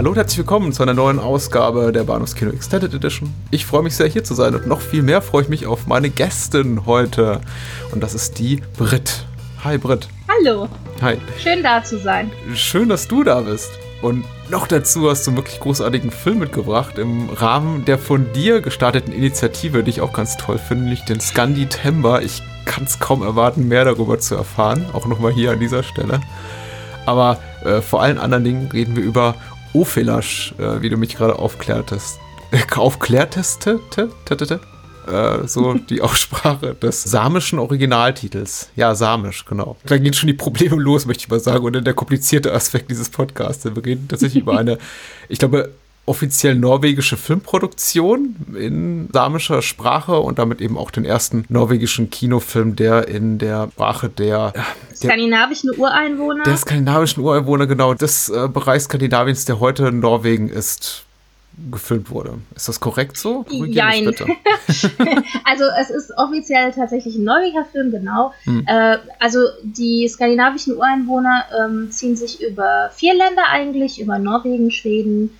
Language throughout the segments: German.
Hallo und herzlich willkommen zu einer neuen Ausgabe der Bahnhofskino Extended Edition. Ich freue mich sehr hier zu sein und noch viel mehr freue ich mich auf meine Gästin heute. Und das ist die Brit. Hi Brit. Hallo. Hi. Schön da zu sein. Schön, dass du da bist. Und noch dazu hast du einen wirklich großartigen Film mitgebracht im Rahmen der von dir gestarteten Initiative, die ich auch ganz toll finde, nämlich den Scandi Tember. Ich kann es kaum erwarten, mehr darüber zu erfahren, auch nochmal hier an dieser Stelle. Aber äh, vor allen anderen Dingen reden wir über Ophelasch, äh, wie du mich gerade aufklärtest. Äh, aufklärtest? Äh, so die Aussprache des samischen Originaltitels. Ja, samisch, genau. Da gehen schon die Probleme los, möchte ich mal sagen. Und dann der komplizierte Aspekt dieses Podcasts. Wir reden tatsächlich über eine, ich glaube, offiziell norwegische Filmproduktion in samischer Sprache und damit eben auch den ersten norwegischen Kinofilm, der in der Sprache der, der skandinavischen Ureinwohner. Der skandinavischen Ureinwohner, genau, des äh, Bereichs Skandinaviens, der heute Norwegen ist, gefilmt wurde. Ist das korrekt so? Nein. also es ist offiziell tatsächlich ein norwegischer Film, genau. Hm. Äh, also die skandinavischen Ureinwohner ähm, ziehen sich über vier Länder eigentlich, über Norwegen, Schweden,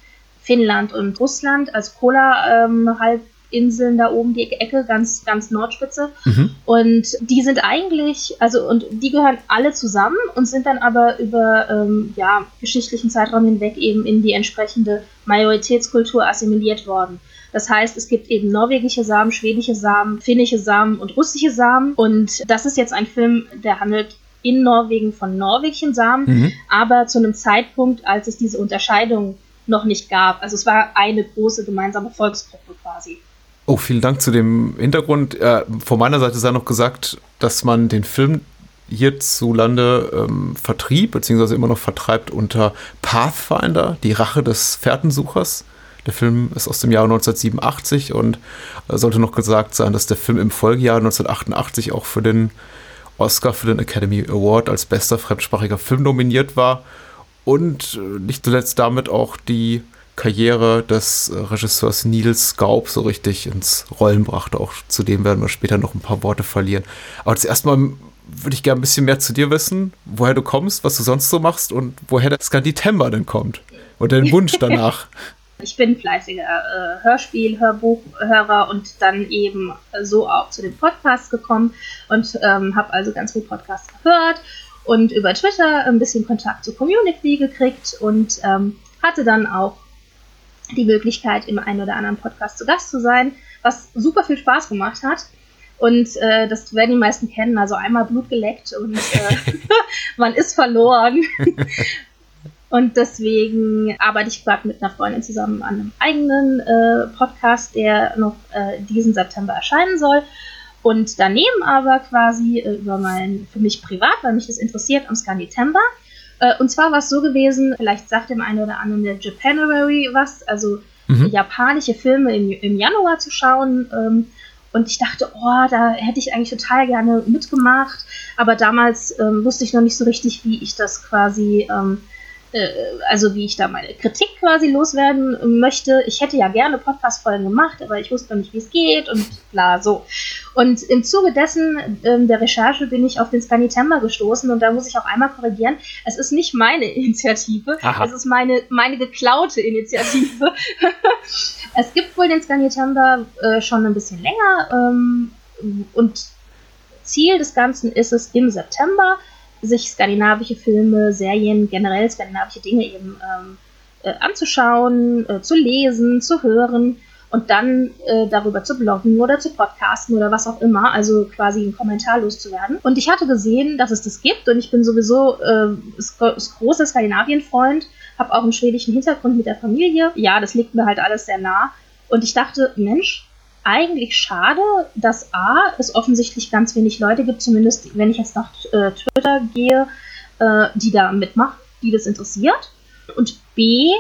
Finnland und Russland als Kola-Halbinseln ähm, da oben die Ecke, ganz, ganz Nordspitze. Mhm. Und die sind eigentlich, also und die gehören alle zusammen und sind dann aber über ähm, ja, geschichtlichen Zeitraum hinweg eben in die entsprechende Majoritätskultur assimiliert worden. Das heißt, es gibt eben norwegische Samen, schwedische Samen, finnische Samen und russische Samen. Und das ist jetzt ein Film, der handelt in Norwegen von norwegischen Samen, mhm. aber zu einem Zeitpunkt, als es diese Unterscheidung noch nicht gab. Also es war eine große gemeinsame Volksgruppe quasi. Oh, vielen Dank zu dem Hintergrund. Äh, von meiner Seite sei noch gesagt, dass man den Film hierzulande ähm, vertrieb, beziehungsweise immer noch vertreibt unter Pathfinder, die Rache des Fährtensuchers. Der Film ist aus dem Jahr 1987 und äh, sollte noch gesagt sein, dass der Film im Folgejahr 1988 auch für den Oscar für den Academy Award als bester fremdsprachiger Film nominiert war und äh, nicht zuletzt damit auch die Karriere des äh, Regisseurs Niels Gaub so richtig ins Rollen brachte. Auch zu dem werden wir später noch ein paar Worte verlieren. Aber zuerst mal würde ich gerne ein bisschen mehr zu dir wissen, woher du kommst, was du sonst so machst und woher der Skanditember denn kommt und dein Wunsch danach. Ich bin fleißiger äh, Hörspiel, Hörbuchhörer und dann eben so auch zu dem Podcast gekommen und ähm, habe also ganz viel Podcasts gehört und über Twitter ein bisschen Kontakt zur Community gekriegt und ähm, hatte dann auch die Möglichkeit, im einen oder anderen Podcast zu Gast zu sein, was super viel Spaß gemacht hat. Und äh, das werden die meisten kennen, also einmal Blut geleckt und äh, man ist verloren. und deswegen arbeite ich gerade mit einer Freundin zusammen an einem eigenen äh, Podcast, der noch äh, diesen September erscheinen soll. Und daneben aber quasi äh, über mein, für mich privat, weil mich das interessiert, am Scanitember. Äh, und zwar war es so gewesen, vielleicht sagt dem einen oder anderen der Japanuary was, also mhm. japanische Filme im, im Januar zu schauen. Ähm, und ich dachte, oh, da hätte ich eigentlich total gerne mitgemacht. Aber damals ähm, wusste ich noch nicht so richtig, wie ich das quasi ähm, äh, also wie ich da meine Kritik quasi loswerden möchte. Ich hätte ja gerne Podcast-Folgen gemacht, aber ich wusste noch nicht, wie es geht und bla, so. Und im Zuge dessen, ähm, der Recherche, bin ich auf den Scanitember gestoßen und da muss ich auch einmal korrigieren. Es ist nicht meine Initiative, Aha. es ist meine, meine geklaute Initiative. es gibt wohl den Scanitember äh, schon ein bisschen länger ähm, und Ziel des Ganzen ist es im September sich skandinavische Filme, Serien, generell skandinavische Dinge eben ähm, äh, anzuschauen, äh, zu lesen, zu hören und dann äh, darüber zu bloggen oder zu podcasten oder was auch immer, also quasi einen Kommentar loszuwerden. Und ich hatte gesehen, dass es das gibt und ich bin sowieso äh, großer Skandinavien-Freund, habe auch einen schwedischen Hintergrund mit der Familie. Ja, das liegt mir halt alles sehr nah. Und ich dachte, Mensch, eigentlich schade, dass A, es offensichtlich ganz wenig Leute gibt, zumindest wenn ich jetzt nach äh, Twitter gehe, äh, die da mitmachen, die das interessiert. Und B,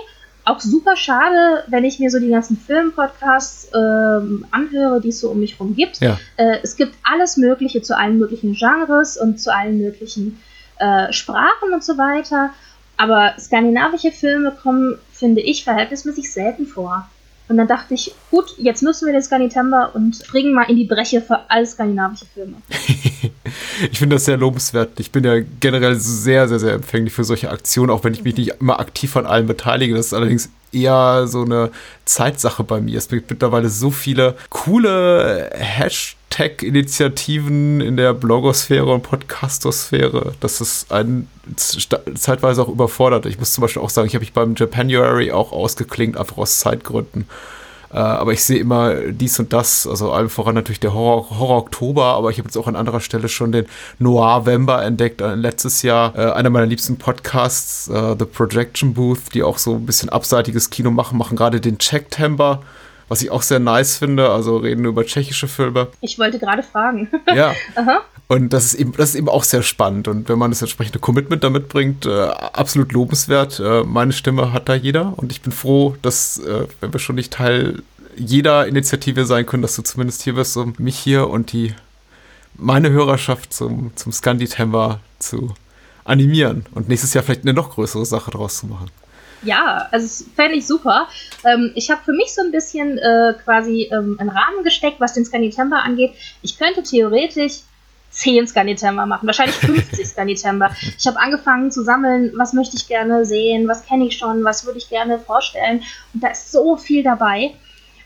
auch super schade, wenn ich mir so die ganzen Filmpodcasts ähm, anhöre, die es so um mich herum gibt. Ja. Äh, es gibt alles Mögliche zu allen möglichen Genres und zu allen möglichen äh, Sprachen und so weiter. Aber skandinavische Filme kommen, finde ich, verhältnismäßig selten vor. Und dann dachte ich, gut, jetzt nutzen wir den Skanitember und springen mal in die Breche für alle skandinavische Filme. ich finde das sehr lobenswert. Ich bin ja generell sehr, sehr, sehr empfänglich für solche Aktionen, auch wenn ich mich nicht immer aktiv an allen beteilige. Das ist allerdings eher so eine Zeitsache bei mir. Es gibt mittlerweile so viele coole Hashtag-Initiativen in der Blogosphäre und Podcastosphäre, dass es einen zeitweise auch überfordert. Ich muss zum Beispiel auch sagen, ich habe mich beim Japanuary auch ausgeklingt, einfach aus Zeitgründen. Äh, aber ich sehe immer dies und das, also allem voran natürlich der Horror, Horror Oktober, aber ich habe jetzt auch an anderer Stelle schon den Noir Vember entdeckt, letztes Jahr. Äh, einer meiner liebsten Podcasts, äh, The Projection Booth, die auch so ein bisschen abseitiges Kino machen, machen gerade den Checktember was ich auch sehr nice finde. Also reden über tschechische Filme. Ich wollte gerade fragen. Ja. Und das ist, eben, das ist eben auch sehr spannend. Und wenn man das entsprechende Commitment damit bringt, äh, absolut lobenswert. Äh, meine Stimme hat da jeder. Und ich bin froh, dass, äh, wenn wir schon nicht Teil jeder Initiative sein können, dass du zumindest hier bist, um mich hier und die meine Hörerschaft zum, zum Scandi-Temper zu animieren und nächstes Jahr vielleicht eine noch größere Sache draus zu machen. Ja, also fände ich super. Ähm, ich habe für mich so ein bisschen äh, quasi ähm, einen Rahmen gesteckt, was den Scanitember angeht. Ich könnte theoretisch 10 Scanitember machen, wahrscheinlich 50 Scanitember. Ich habe angefangen zu sammeln, was möchte ich gerne sehen, was kenne ich schon, was würde ich gerne vorstellen. Und da ist so viel dabei.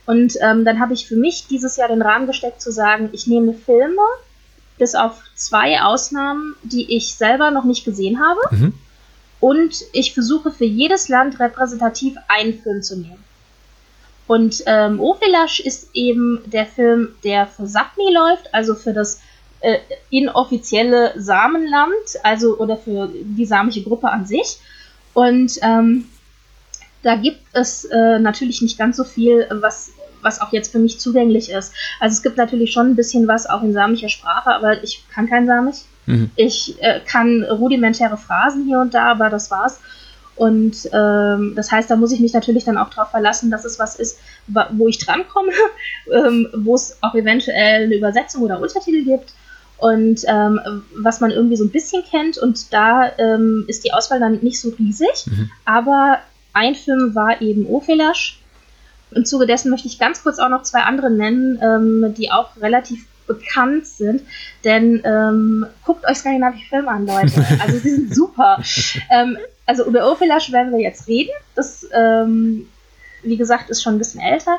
Und ähm, dann habe ich für mich dieses Jahr den Rahmen gesteckt zu sagen, ich nehme Filme, bis auf zwei Ausnahmen, die ich selber noch nicht gesehen habe. Mhm. Und ich versuche für jedes Land repräsentativ einen Film zu nehmen. Und ähm, Ofilash ist eben der Film, der für Sapmi läuft, also für das äh, inoffizielle Samenland, also oder für die samische Gruppe an sich. Und ähm, da gibt es äh, natürlich nicht ganz so viel, was, was auch jetzt für mich zugänglich ist. Also es gibt natürlich schon ein bisschen was auch in samischer Sprache, aber ich kann kein Samisch. Mhm. Ich äh, kann rudimentäre Phrasen hier und da, aber das war's. Und ähm, das heißt, da muss ich mich natürlich dann auch darauf verlassen, dass es was ist, wo ich drankomme, ähm, wo es auch eventuell eine Übersetzung oder Untertitel gibt und ähm, was man irgendwie so ein bisschen kennt. Und da ähm, ist die Auswahl dann nicht so riesig. Mhm. Aber ein Film war eben Ofelasch. Im Zuge dessen möchte ich ganz kurz auch noch zwei andere nennen, ähm, die auch relativ bekannt sind. Denn ähm, guckt euch skandinavische Filme an, Leute. Also die sind super. ähm, also über Urfelash werden wir jetzt reden. Das, ähm, wie gesagt, ist schon ein bisschen älter.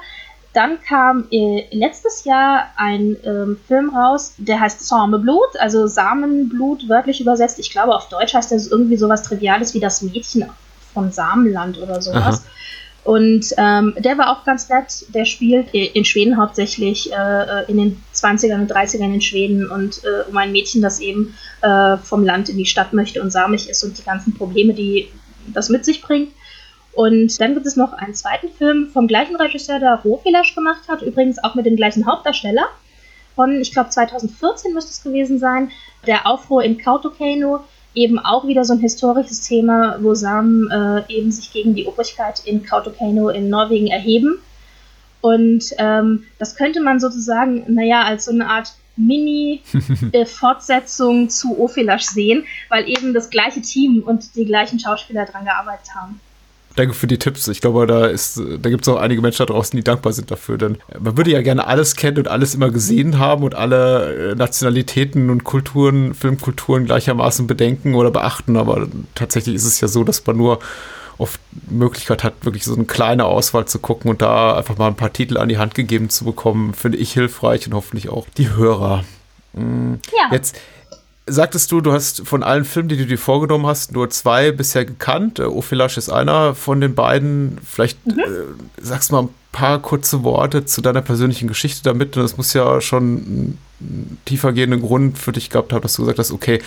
Dann kam äh, letztes Jahr ein ähm, Film raus, der heißt Sameblut, also Samenblut, wörtlich übersetzt. Ich glaube, auf Deutsch heißt das irgendwie sowas Triviales wie das Mädchen von Samenland oder sowas. Aha. Und ähm, der war auch ganz nett. Der spielt in Schweden hauptsächlich, äh, in den 20ern und 30ern in Schweden und äh, um ein Mädchen, das eben äh, vom Land in die Stadt möchte und samig ist und die ganzen Probleme, die das mit sich bringt. Und dann gibt es noch einen zweiten Film vom gleichen Regisseur, der Rohfelasch gemacht hat, übrigens auch mit dem gleichen Hauptdarsteller. Von, ich glaube, 2014 müsste es gewesen sein, der Aufruhr in Kautokano eben auch wieder so ein historisches Thema, wo Samen äh, eben sich gegen die Obrigkeit in Kautokeino in Norwegen erheben. Und ähm, das könnte man sozusagen, naja, als so eine Art Mini-Fortsetzung äh, zu Ophelash sehen, weil eben das gleiche Team und die gleichen Schauspieler dran gearbeitet haben. Danke für die Tipps. Ich glaube, da ist, da gibt es auch einige Menschen da draußen, die dankbar sind dafür. Denn man würde ja gerne alles kennen und alles immer gesehen haben und alle äh, Nationalitäten und Kulturen, Filmkulturen gleichermaßen bedenken oder beachten. Aber tatsächlich ist es ja so, dass man nur oft Möglichkeit hat, wirklich so eine kleine Auswahl zu gucken und da einfach mal ein paar Titel an die Hand gegeben zu bekommen, finde ich hilfreich und hoffentlich auch die Hörer. Mhm. Ja. Jetzt sagtest du, du hast von allen Filmen, die du dir vorgenommen hast, nur zwei bisher gekannt. Äh, Ophilash ist einer von den beiden. Vielleicht mhm. äh, sagst du mal ein paar kurze Worte zu deiner persönlichen Geschichte damit. Das muss ja schon einen tiefergehenden Grund für dich gehabt haben, dass du gesagt hast, okay,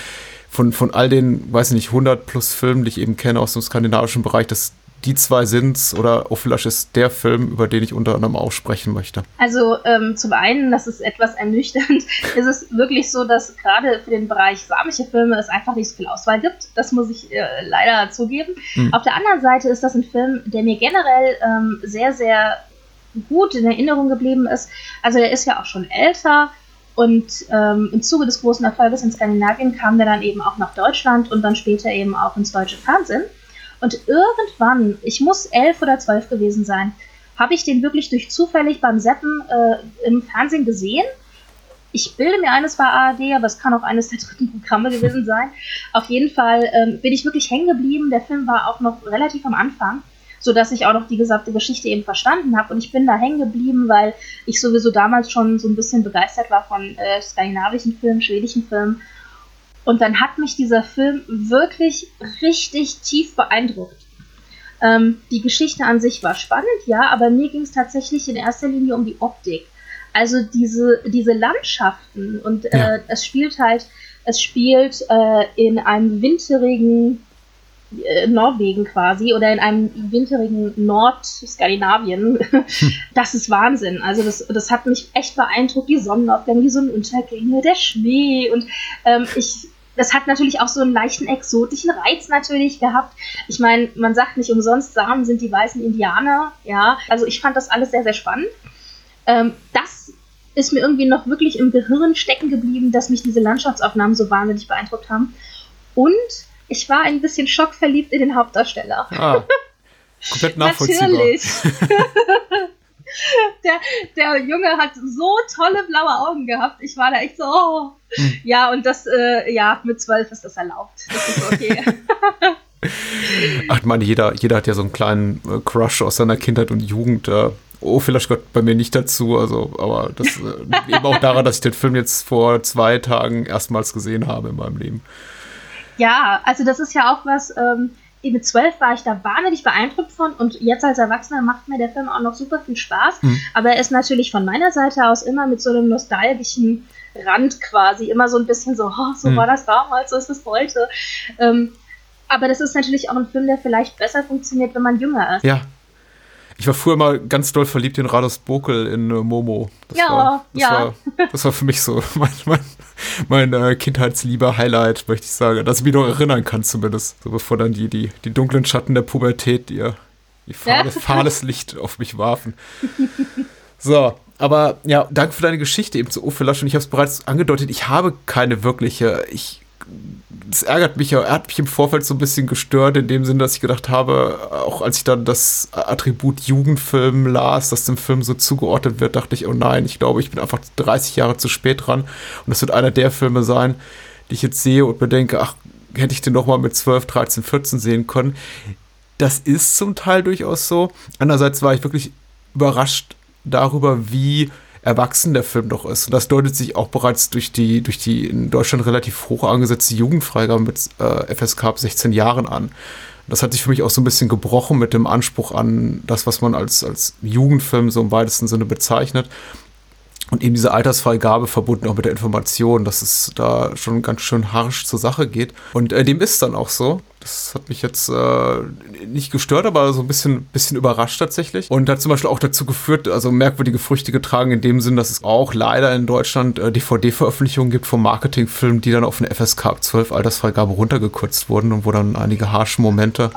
von, von all den, weiß ich nicht, 100 plus Filmen, die ich eben kenne aus dem skandinavischen Bereich, das die zwei sind's oder Ophilash ist der Film, über den ich unter anderem auch sprechen möchte? Also ähm, zum einen, das ist etwas ernüchternd, ist es wirklich so, dass gerade für den Bereich samische Filme es einfach nicht so viel Auswahl gibt. Das muss ich äh, leider zugeben. Hm. Auf der anderen Seite ist das ein Film, der mir generell ähm, sehr, sehr gut in Erinnerung geblieben ist. Also der ist ja auch schon älter. Und ähm, im Zuge des großen Erfolges in Skandinavien kam der dann eben auch nach Deutschland und dann später eben auch ins deutsche Fernsehen. Und irgendwann, ich muss elf oder zwölf gewesen sein, habe ich den wirklich durch zufällig beim Seppen äh, im Fernsehen gesehen. Ich bilde mir eines war ARD, aber es kann auch eines der dritten Programme gewesen sein. Auf jeden Fall ähm, bin ich wirklich hängen geblieben. Der Film war auch noch relativ am Anfang so dass ich auch noch die gesamte Geschichte eben verstanden habe. Und ich bin da hängen geblieben, weil ich sowieso damals schon so ein bisschen begeistert war von äh, skandinavischen Filmen, schwedischen Filmen. Und dann hat mich dieser Film wirklich richtig tief beeindruckt. Ähm, die Geschichte an sich war spannend, ja, aber mir ging es tatsächlich in erster Linie um die Optik. Also diese, diese Landschaften und äh, ja. es spielt halt, es spielt äh, in einem winterigen Norwegen quasi oder in einem winterigen Nordskandinavien. Hm. Das ist Wahnsinn. Also das, das hat mich echt beeindruckt, die Sonnenaufgänge, die Sonnenuntergänge, der Schnee und ähm, ich das hat natürlich auch so einen leichten exotischen Reiz natürlich gehabt. Ich meine, man sagt nicht umsonst, Samen sind die weißen Indianer. Ja, also ich fand das alles sehr, sehr spannend. Ähm, das ist mir irgendwie noch wirklich im Gehirn stecken geblieben, dass mich diese Landschaftsaufnahmen so wahnsinnig beeindruckt haben. Und ich war ein bisschen schockverliebt in den Hauptdarsteller. Ah, komplett nachvollziehbar. Natürlich. der, der Junge hat so tolle blaue Augen gehabt. Ich war da echt so, oh. Hm. Ja, und das, äh, ja, mit zwölf ist das erlaubt. Das ist okay. Ach, ich meine, jeder, jeder hat ja so einen kleinen äh, Crush aus seiner Kindheit und Jugend. Äh, oh, vielleicht gehört bei mir nicht dazu, also, aber das äh, eben auch daran, dass ich den Film jetzt vor zwei Tagen erstmals gesehen habe in meinem Leben. Ja, also das ist ja auch was, ähm, mit zwölf war ich da wahnsinnig beeindruckt von und jetzt als Erwachsener macht mir der Film auch noch super viel Spaß. Mhm. Aber er ist natürlich von meiner Seite aus immer mit so einem nostalgischen Rand quasi, immer so ein bisschen so, oh, so mhm. war das damals, so ist es heute. Ähm, aber das ist natürlich auch ein Film, der vielleicht besser funktioniert, wenn man jünger ist. Ja, ich war früher mal ganz doll verliebt in Rados Bokel in äh, Momo. Das ja, war, das ja. War, das war für mich so mein, mein, mein äh, Kindheitsliebe-Highlight, möchte ich sagen. Dass ich mich noch erinnern kann zumindest. So bevor dann die, die, die dunklen Schatten der Pubertät ihr, ihr fahles, fahles Licht auf mich warfen. So, aber ja, danke für deine Geschichte eben zu Uwe Lasch. Und ich habe es bereits angedeutet, ich habe keine wirkliche, ich das ärgert mich ja, er hat mich im Vorfeld so ein bisschen gestört, in dem Sinne, dass ich gedacht habe, auch als ich dann das Attribut Jugendfilm las, das dem Film so zugeordnet wird, dachte ich, oh nein, ich glaube, ich bin einfach 30 Jahre zu spät dran. Und das wird einer der Filme sein, die ich jetzt sehe und bedenke, ach, hätte ich den noch mal mit 12, 13, 14 sehen können. Das ist zum Teil durchaus so. Andererseits war ich wirklich überrascht darüber, wie erwachsen der Film doch ist. Und das deutet sich auch bereits durch die, durch die in Deutschland relativ hoch angesetzte Jugendfreigabe mit äh, FSK ab 16 Jahren an. Das hat sich für mich auch so ein bisschen gebrochen mit dem Anspruch an das, was man als, als Jugendfilm so im weitesten Sinne bezeichnet. Und eben diese Altersfreigabe verbunden auch mit der Information, dass es da schon ganz schön harsch zur Sache geht. Und äh, dem ist dann auch so. Das hat mich jetzt äh, nicht gestört, aber so ein bisschen, bisschen überrascht tatsächlich. Und hat zum Beispiel auch dazu geführt, also merkwürdige Früchte getragen, in dem Sinn, dass es auch leider in Deutschland äh, DVD-Veröffentlichungen gibt von Marketingfilmen, die dann auf eine FSK ab 12 Altersfreigabe runtergekürzt wurden und wo dann einige harsche Momente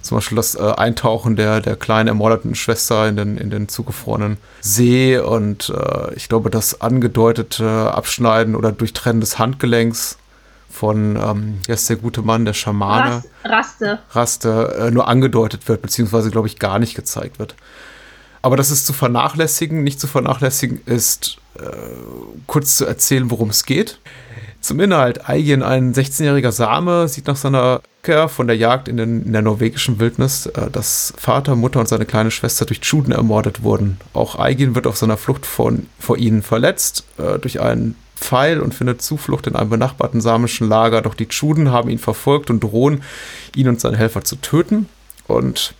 zum Beispiel das äh, Eintauchen der, der kleinen ermordeten Schwester in den, in den zugefrorenen See und äh, ich glaube, das angedeutete Abschneiden oder Durchtrennen des Handgelenks von, ähm, ja, ist der gute Mann, der Schamane. Raste. Raste, äh, nur angedeutet wird, beziehungsweise, glaube ich, gar nicht gezeigt wird. Aber das ist zu vernachlässigen. Nicht zu vernachlässigen ist, äh, kurz zu erzählen, worum es geht. Zum Inhalt. Aigin, ein 16-jähriger Same, sieht nach seiner Rückkehr von der Jagd in, den, in der norwegischen Wildnis, äh, dass Vater, Mutter und seine kleine Schwester durch Tschuden ermordet wurden. Auch Aigin wird auf seiner Flucht von, vor ihnen verletzt äh, durch einen Pfeil und findet Zuflucht in einem benachbarten samischen Lager. Doch die Tschuden haben ihn verfolgt und drohen, ihn und seine Helfer zu töten. Und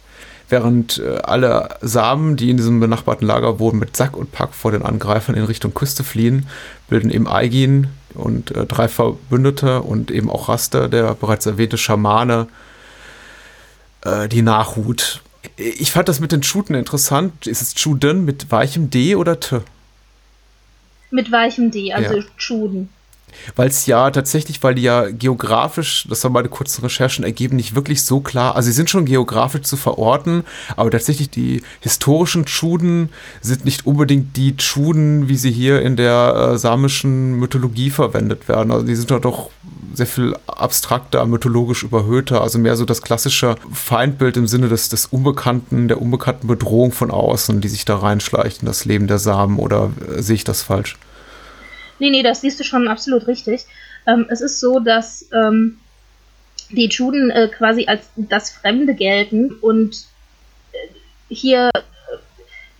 während äh, alle Samen, die in diesem benachbarten Lager wohnen, mit Sack und Pack vor den Angreifern in Richtung Küste fliehen, bilden eben Aigin und äh, drei Verbündete und eben auch Raster, der bereits erwähnte Schamane, äh, die Nachhut. Ich fand das mit den Schuten interessant. Ist es Chuden mit weichem D oder T? Mit weichem D, also ja. Chuden. Weil es ja tatsächlich, weil die ja geografisch, das haben meine kurzen Recherchen ergeben, nicht wirklich so klar, also sie sind schon geografisch zu verorten, aber tatsächlich die historischen Tschuden sind nicht unbedingt die Tschuden, wie sie hier in der äh, samischen Mythologie verwendet werden. Also die sind doch sehr viel abstrakter, mythologisch überhöhter, also mehr so das klassische Feindbild im Sinne des, des Unbekannten, der unbekannten Bedrohung von außen, die sich da reinschleicht in das Leben der Samen oder äh, sehe ich das falsch? Nee, nee, das siehst du schon absolut richtig. Ähm, es ist so, dass ähm, die Juden äh, quasi als das Fremde gelten und äh, hier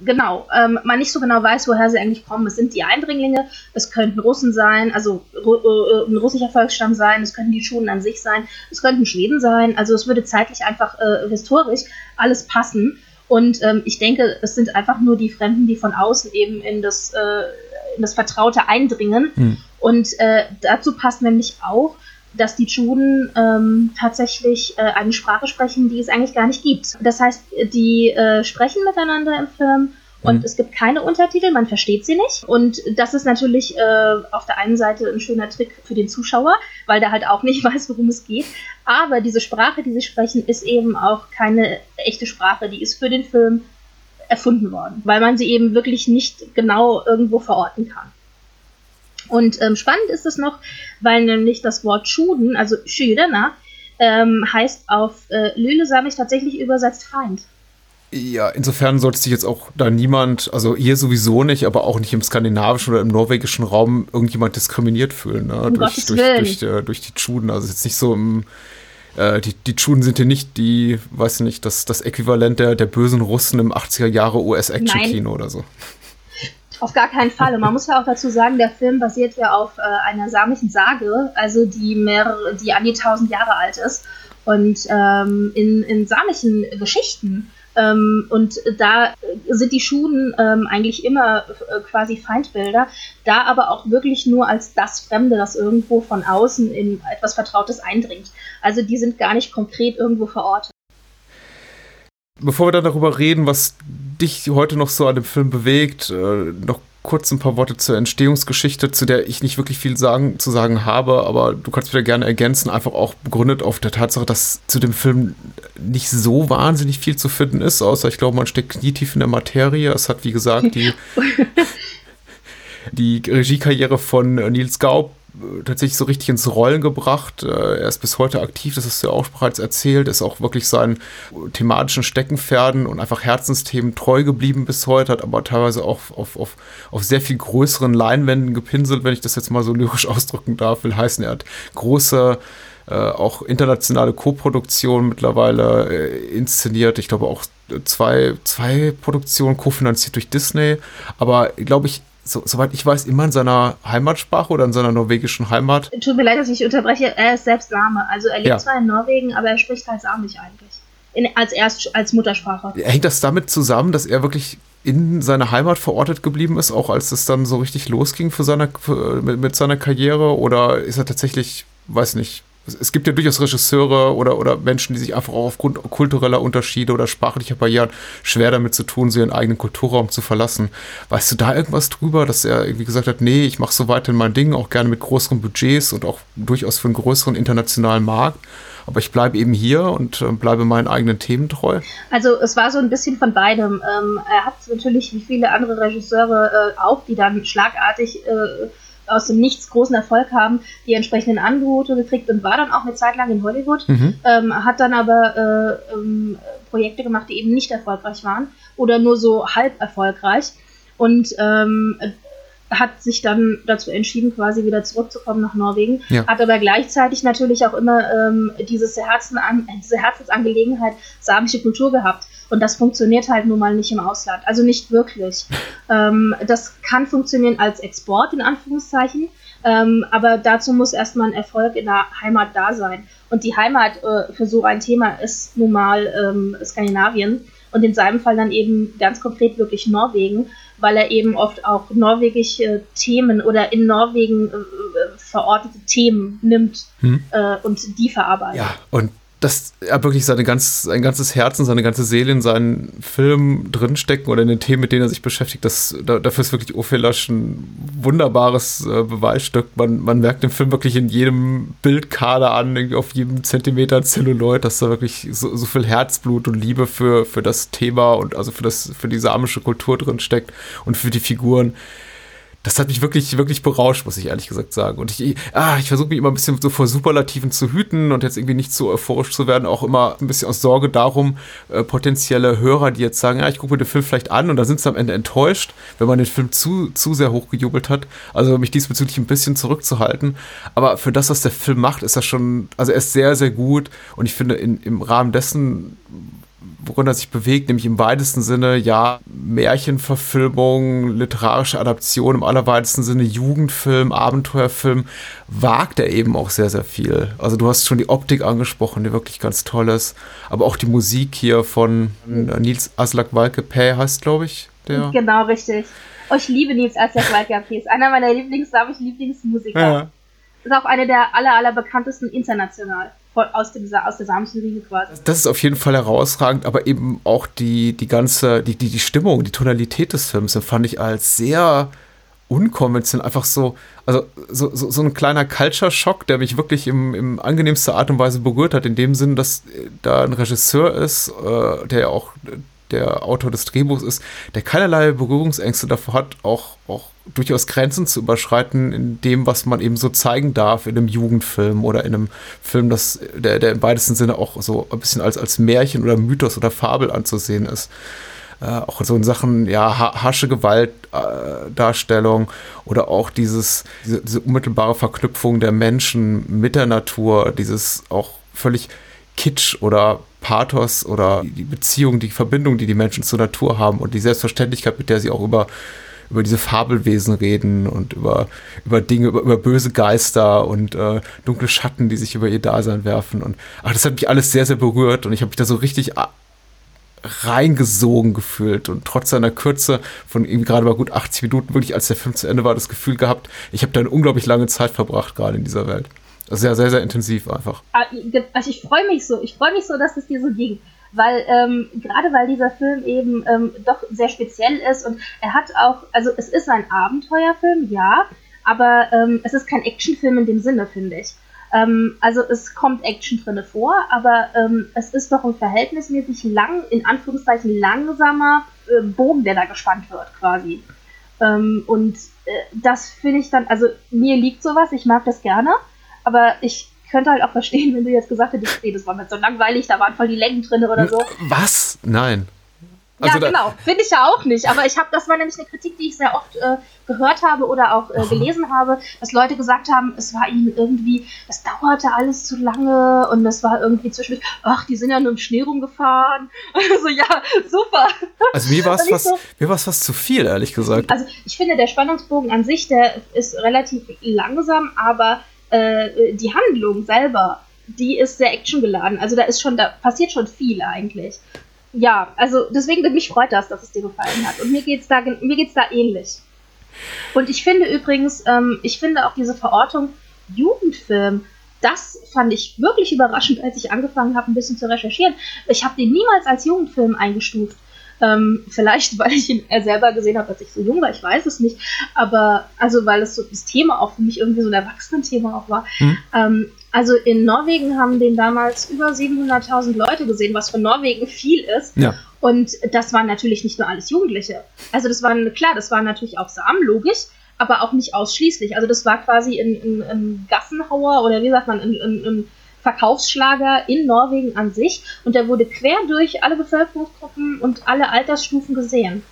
genau, ähm, man nicht so genau weiß, woher sie eigentlich kommen. Es sind die Eindringlinge, es könnten Russen sein, also äh, ein russischer Volksstamm sein, es könnten die Schulen an sich sein, es könnten Schweden sein. Also es würde zeitlich einfach äh, historisch alles passen. Und ähm, ich denke, es sind einfach nur die Fremden, die von außen eben in das, äh, in das Vertraute eindringen. Hm. Und äh, dazu passt nämlich auch, dass die Juden ähm, tatsächlich äh, eine Sprache sprechen, die es eigentlich gar nicht gibt. Das heißt, die äh, sprechen miteinander im Film und mhm. es gibt keine Untertitel, man versteht sie nicht. Und das ist natürlich äh, auf der einen Seite ein schöner Trick für den Zuschauer, weil der halt auch nicht weiß, worum es geht. Aber diese Sprache, die sie sprechen, ist eben auch keine echte Sprache, die ist für den Film erfunden worden, weil man sie eben wirklich nicht genau irgendwo verorten kann. Und ähm, spannend ist es noch, weil nämlich das Wort Schuden, also Schüdena, ähm, heißt auf äh, Lülesamig tatsächlich übersetzt Feind. Ja, insofern sollte sich jetzt auch da niemand, also hier sowieso nicht, aber auch nicht im skandinavischen oder im norwegischen Raum irgendjemand diskriminiert fühlen, ne? um durch, durch, durch, äh, durch, die Schuden. Also jetzt nicht so im, äh, die, die Schuden sind hier nicht die, weiß nicht, das, das Äquivalent der, der bösen Russen im 80er Jahre US-Action-Kino oder so. Auf gar keinen Fall. Und man muss ja auch dazu sagen, der Film basiert ja auf äh, einer samischen Sage, also die mehrere, die an die tausend Jahre alt ist. Und ähm, in, in samischen Geschichten ähm, und da sind die Schuhen ähm, eigentlich immer äh, quasi Feindbilder, da aber auch wirklich nur als das Fremde, das irgendwo von außen in etwas Vertrautes eindringt. Also die sind gar nicht konkret irgendwo verortet. Bevor wir dann darüber reden, was dich heute noch so an dem Film bewegt, äh, noch kurz ein paar Worte zur Entstehungsgeschichte, zu der ich nicht wirklich viel sagen, zu sagen habe, aber du kannst wieder gerne ergänzen, einfach auch begründet auf der Tatsache, dass zu dem Film nicht so wahnsinnig viel zu finden ist, außer ich glaube, man steckt knietief in der Materie. Es hat, wie gesagt, die, die Regiekarriere von Nils Gaub tatsächlich so richtig ins Rollen gebracht. Äh, er ist bis heute aktiv, das hast du ja auch bereits erzählt, ist auch wirklich seinen thematischen Steckenpferden und einfach Herzensthemen treu geblieben bis heute, hat aber teilweise auch auf, auf, auf sehr viel größeren Leinwänden gepinselt, wenn ich das jetzt mal so lyrisch ausdrücken darf, will heißen, er hat große äh, auch internationale Koproduktionen mittlerweile äh, inszeniert. Ich glaube auch zwei, zwei Produktionen kofinanziert durch Disney. Aber glaube ich, so, soweit ich weiß, immer in seiner Heimatsprache oder in seiner norwegischen Heimat. Tut mir leid, dass ich unterbreche. Er ist selbst Same. Also er lebt ja. zwar in Norwegen, aber er spricht halt Samisch eigentlich. In, als, erst, als Muttersprache. Hängt das damit zusammen, dass er wirklich in seiner Heimat verortet geblieben ist, auch als es dann so richtig losging für seine, für, mit, mit seiner Karriere? Oder ist er tatsächlich, weiß nicht, es gibt ja durchaus Regisseure oder, oder Menschen, die sich einfach auch aufgrund kultureller Unterschiede oder sprachlicher Barrieren schwer damit zu tun, so ihren eigenen Kulturraum zu verlassen. Weißt du da irgendwas drüber, dass er irgendwie gesagt hat, nee, ich mache so weiterhin mein Ding, auch gerne mit größeren Budgets und auch durchaus für einen größeren internationalen Markt? aber ich bleibe eben hier und äh, bleibe meinen eigenen Themen treu. Also es war so ein bisschen von beidem. Ähm, er hat natürlich wie viele andere Regisseure äh, auch, die dann schlagartig äh, aus dem Nichts großen Erfolg haben, die entsprechenden Angebote gekriegt und war dann auch eine Zeit lang in Hollywood, mhm. ähm, hat dann aber äh, ähm, Projekte gemacht, die eben nicht erfolgreich waren oder nur so halb erfolgreich und ähm, hat sich dann dazu entschieden, quasi wieder zurückzukommen nach Norwegen, ja. hat aber gleichzeitig natürlich auch immer ähm, dieses Herzen an, diese Herzensangelegenheit samische Kultur gehabt. Und das funktioniert halt nun mal nicht im Ausland. Also nicht wirklich. ähm, das kann funktionieren als Export, in Anführungszeichen. Ähm, aber dazu muss erstmal ein Erfolg in der Heimat da sein. Und die Heimat äh, für so ein Thema ist nun mal ähm, Skandinavien. Und in seinem Fall dann eben ganz konkret wirklich Norwegen, weil er eben oft auch norwegische Themen oder in Norwegen äh, äh verortete Themen nimmt hm. äh, und die verarbeitet. Ja, und dass er wirklich seine ganz, sein ganzes Herz und seine ganze Seele in seinen Filmen drinstecken oder in den Themen, mit denen er sich beschäftigt, das, da, dafür ist wirklich Ophe Lasch ein wunderbares äh, Beweisstück. Man, man merkt den Film wirklich in jedem Bildkader an, irgendwie auf jedem Zentimeter Zelluloid, dass da wirklich so, so, viel Herzblut und Liebe für, für das Thema und also für, das, für die samische Kultur drinsteckt und für die Figuren das hat mich wirklich, wirklich berauscht, muss ich ehrlich gesagt sagen. Und ich, ah, ich versuche mich immer ein bisschen so vor Superlativen zu hüten und jetzt irgendwie nicht so euphorisch zu werden, auch immer ein bisschen aus Sorge darum, äh, potenzielle Hörer, die jetzt sagen, ja, ich gucke mir den Film vielleicht an und dann sind sie am Ende enttäuscht, wenn man den Film zu, zu sehr hochgejubelt hat. Also mich diesbezüglich ein bisschen zurückzuhalten. Aber für das, was der Film macht, ist er schon, also er ist sehr, sehr gut und ich finde, in, im Rahmen dessen, worin er sich bewegt, nämlich im weitesten Sinne, ja, Märchenverfilmung, literarische Adaption, im allerweitesten Sinne Jugendfilm, Abenteuerfilm, wagt er eben auch sehr, sehr viel. Also du hast schon die Optik angesprochen, die wirklich ganz toll ist, aber auch die Musik hier von Nils Aslak Walke heißt, glaube ich, der. Genau, richtig. Oh, ich liebe Nils Aslak Walke ist einer meiner Lieblings, Lieblingsmusiker. Ja. Ist auch einer der aller, aller bekanntesten international aus, dem, aus der Samsung quasi. Das ist auf jeden Fall herausragend, aber eben auch die, die ganze, die, die, die Stimmung, die Tonalität des Films empfand ich als sehr unkonventionell, einfach so, also so, so, so ein kleiner Culture-Schock, der mich wirklich im, im angenehmster Art und Weise berührt hat, in dem Sinn, dass da ein Regisseur ist, äh, der ja auch der Autor des Drehbuchs ist, der keinerlei Berührungsängste davor hat, auch, auch durchaus Grenzen zu überschreiten in dem, was man eben so zeigen darf in einem Jugendfilm oder in einem Film, das, der, der im weitesten Sinne auch so ein bisschen als, als Märchen oder Mythos oder Fabel anzusehen ist. Äh, auch so in Sachen ja, hasche Gewaltdarstellung äh, oder auch dieses, diese, diese unmittelbare Verknüpfung der Menschen mit der Natur, dieses auch völlig Kitsch oder Pathos oder die Beziehung, die Verbindung, die die Menschen zur Natur haben und die Selbstverständlichkeit, mit der sie auch über, über diese Fabelwesen reden und über, über Dinge, über, über böse Geister und äh, dunkle Schatten, die sich über ihr Dasein werfen. Und ach, das hat mich alles sehr, sehr berührt und ich habe mich da so richtig reingesogen gefühlt und trotz seiner Kürze von irgendwie gerade mal gut 80 Minuten wirklich, als der Film zu Ende war, das Gefühl gehabt, ich habe da eine unglaublich lange Zeit verbracht, gerade in dieser Welt. Sehr, sehr, sehr intensiv einfach. Ah, also ich freue mich so, ich freue mich so, dass es dir so ging. Weil, ähm, gerade weil dieser Film eben ähm, doch sehr speziell ist und er hat auch, also es ist ein Abenteuerfilm, ja, aber ähm, es ist kein Actionfilm in dem Sinne, finde ich. Ähm, also es kommt Action drinne vor, aber ähm, es ist doch ein verhältnismäßig lang, in Anführungszeichen langsamer äh, Bogen, der da gespannt wird, quasi. Ähm, und äh, das finde ich dann, also mir liegt sowas, ich mag das gerne. Aber ich könnte halt auch verstehen, wenn du jetzt gesagt hättest, nee, das war mir so langweilig, da waren voll die Längen drin oder so. Was? Nein. Also ja, genau. Finde ich ja auch nicht. Aber ich habe, das war nämlich eine Kritik, die ich sehr oft äh, gehört habe oder auch äh, gelesen habe, dass Leute gesagt haben, es war ihnen irgendwie, das dauerte alles zu lange und das war irgendwie zwischendurch, ach, die sind ja nur im Schnee rumgefahren. Also ja, super. Also mir war es fast, so, mir fast zu viel, ehrlich gesagt. Also ich finde, der Spannungsbogen an sich, der ist relativ langsam, aber äh, die Handlung selber, die ist sehr actiongeladen. Also da ist schon, da passiert schon viel eigentlich. Ja, also deswegen mich freut das, dass es dir gefallen hat. Und mir geht's da, mir geht's da ähnlich. Und ich finde übrigens, ähm, ich finde auch diese Verortung Jugendfilm, das fand ich wirklich überraschend, als ich angefangen habe, ein bisschen zu recherchieren. Ich habe den niemals als Jugendfilm eingestuft. Ähm, vielleicht, weil ich ihn selber gesehen habe, als ich so jung war, ich weiß es nicht. Aber also, weil es so das Thema auch für mich irgendwie so ein Erwachsenenthema auch war. Mhm. Ähm, also in Norwegen haben den damals über 700.000 Leute gesehen, was für Norwegen viel ist. Ja. Und das waren natürlich nicht nur alles Jugendliche. Also das waren, klar, das waren natürlich auch Samen, logisch, aber auch nicht ausschließlich. Also das war quasi ein, Gassenhauer oder wie sagt man, ein, ein Verkaufsschlager in Norwegen an sich und der wurde quer durch alle Bevölkerungsgruppen und alle Altersstufen gesehen.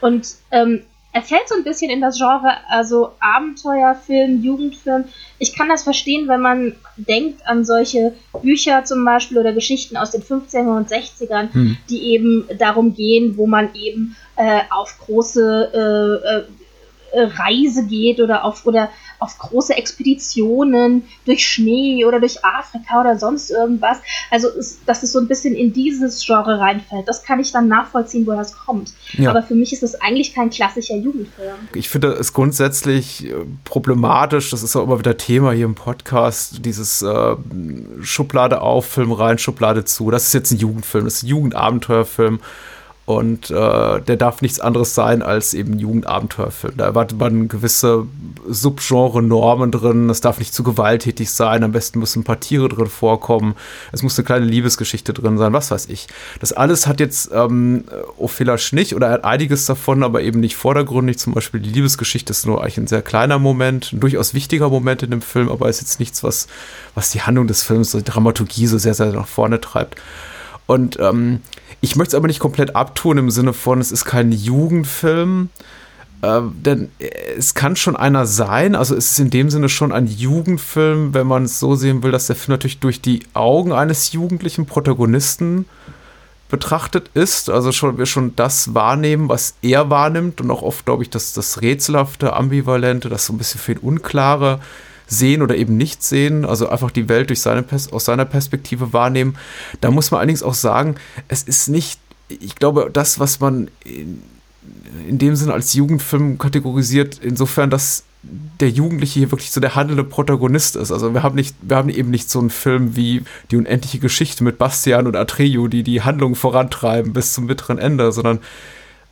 Und ähm, er fällt so ein bisschen in das Genre, also Abenteuerfilm, Jugendfilm. Ich kann das verstehen, wenn man denkt an solche Bücher zum Beispiel oder Geschichten aus den 50er und 60ern, hm. die eben darum gehen, wo man eben äh, auf große äh, äh, Reise geht oder auf oder auf große Expeditionen durch Schnee oder durch Afrika oder sonst irgendwas. Also, ist, dass es so ein bisschen in dieses Genre reinfällt. Das kann ich dann nachvollziehen, woher es kommt. Ja. Aber für mich ist es eigentlich kein klassischer Jugendfilm. Ich finde es grundsätzlich äh, problematisch, das ist auch immer wieder Thema hier im Podcast, dieses äh, Schublade auf, Film rein, Schublade zu. Das ist jetzt ein Jugendfilm, das ist ein Jugendabenteuerfilm. Und äh, der darf nichts anderes sein als eben Jugendabenteuerfilm. Da erwartet man gewisse Subgenre-Normen drin. Es darf nicht zu gewalttätig sein. Am besten müssen ein paar Tiere drin vorkommen. Es muss eine kleine Liebesgeschichte drin sein, was weiß ich. Das alles hat jetzt ähm, Ophilasch nicht oder er hat einiges davon, aber eben nicht vordergründig. Zum Beispiel die Liebesgeschichte ist nur eigentlich ein sehr kleiner Moment, ein durchaus wichtiger Moment in dem Film, aber ist jetzt nichts, was, was die Handlung des Films, die Dramaturgie so sehr, sehr nach vorne treibt. Und ähm, ich möchte es aber nicht komplett abtun im Sinne von, es ist kein Jugendfilm. Äh, denn es kann schon einer sein, also es ist in dem Sinne schon ein Jugendfilm, wenn man es so sehen will, dass der Film natürlich durch die Augen eines jugendlichen Protagonisten betrachtet ist. Also schon, wir schon das wahrnehmen, was er wahrnimmt und auch oft, glaube ich, dass das Rätselhafte, Ambivalente, das so ein bisschen viel Unklare sehen oder eben nicht sehen, also einfach die Welt durch seine aus seiner Perspektive wahrnehmen. Da muss man allerdings auch sagen, es ist nicht, ich glaube, das, was man in, in dem Sinne als Jugendfilm kategorisiert, insofern, dass der Jugendliche hier wirklich so der handelnde Protagonist ist. Also wir haben nicht, wir haben eben nicht so einen Film wie die unendliche Geschichte mit Bastian und Atreyu, die die Handlung vorantreiben bis zum bitteren Ende, sondern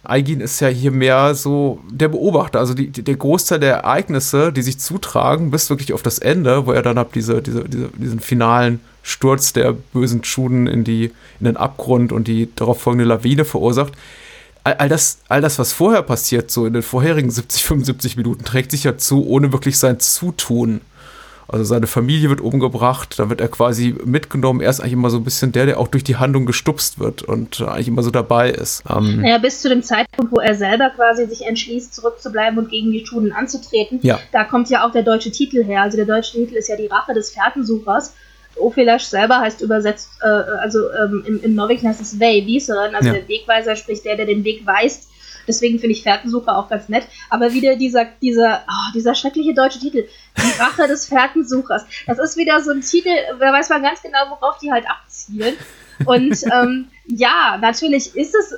Aigin ist ja hier mehr so der Beobachter. Also die, die, der Großteil der Ereignisse, die sich zutragen, bis wirklich auf das Ende, wo er dann ab diese, diese, diese, diesen finalen Sturz der bösen Schuden in, die, in den Abgrund und die darauf folgende Lawine verursacht. All, all, das, all das, was vorher passiert, so in den vorherigen 70, 75 Minuten, trägt sich ja zu, ohne wirklich sein Zutun. Also seine Familie wird umgebracht, dann wird er quasi mitgenommen. Er ist eigentlich immer so ein bisschen der, der auch durch die Handlung gestupst wird und eigentlich immer so dabei ist. Ähm naja, bis zu dem Zeitpunkt, wo er selber quasi sich entschließt, zurückzubleiben und gegen die Schuden anzutreten. Ja. Da kommt ja auch der deutsche Titel her. Also der deutsche Titel ist ja die Rache des Fährtensuchers. Ophelash selber heißt übersetzt, äh, also ähm, im, im Norwegischen heißt es Vey, Wieseren, also ja. der Wegweiser, sprich der, der den Weg weist Deswegen finde ich Fährtensucher auch ganz nett. Aber wieder dieser, dieser, oh, dieser schreckliche deutsche Titel, die Rache des Fährtensuchers. Das ist wieder so ein Titel, da weiß man ganz genau, worauf die halt abzielen. Und ähm, ja, natürlich ist es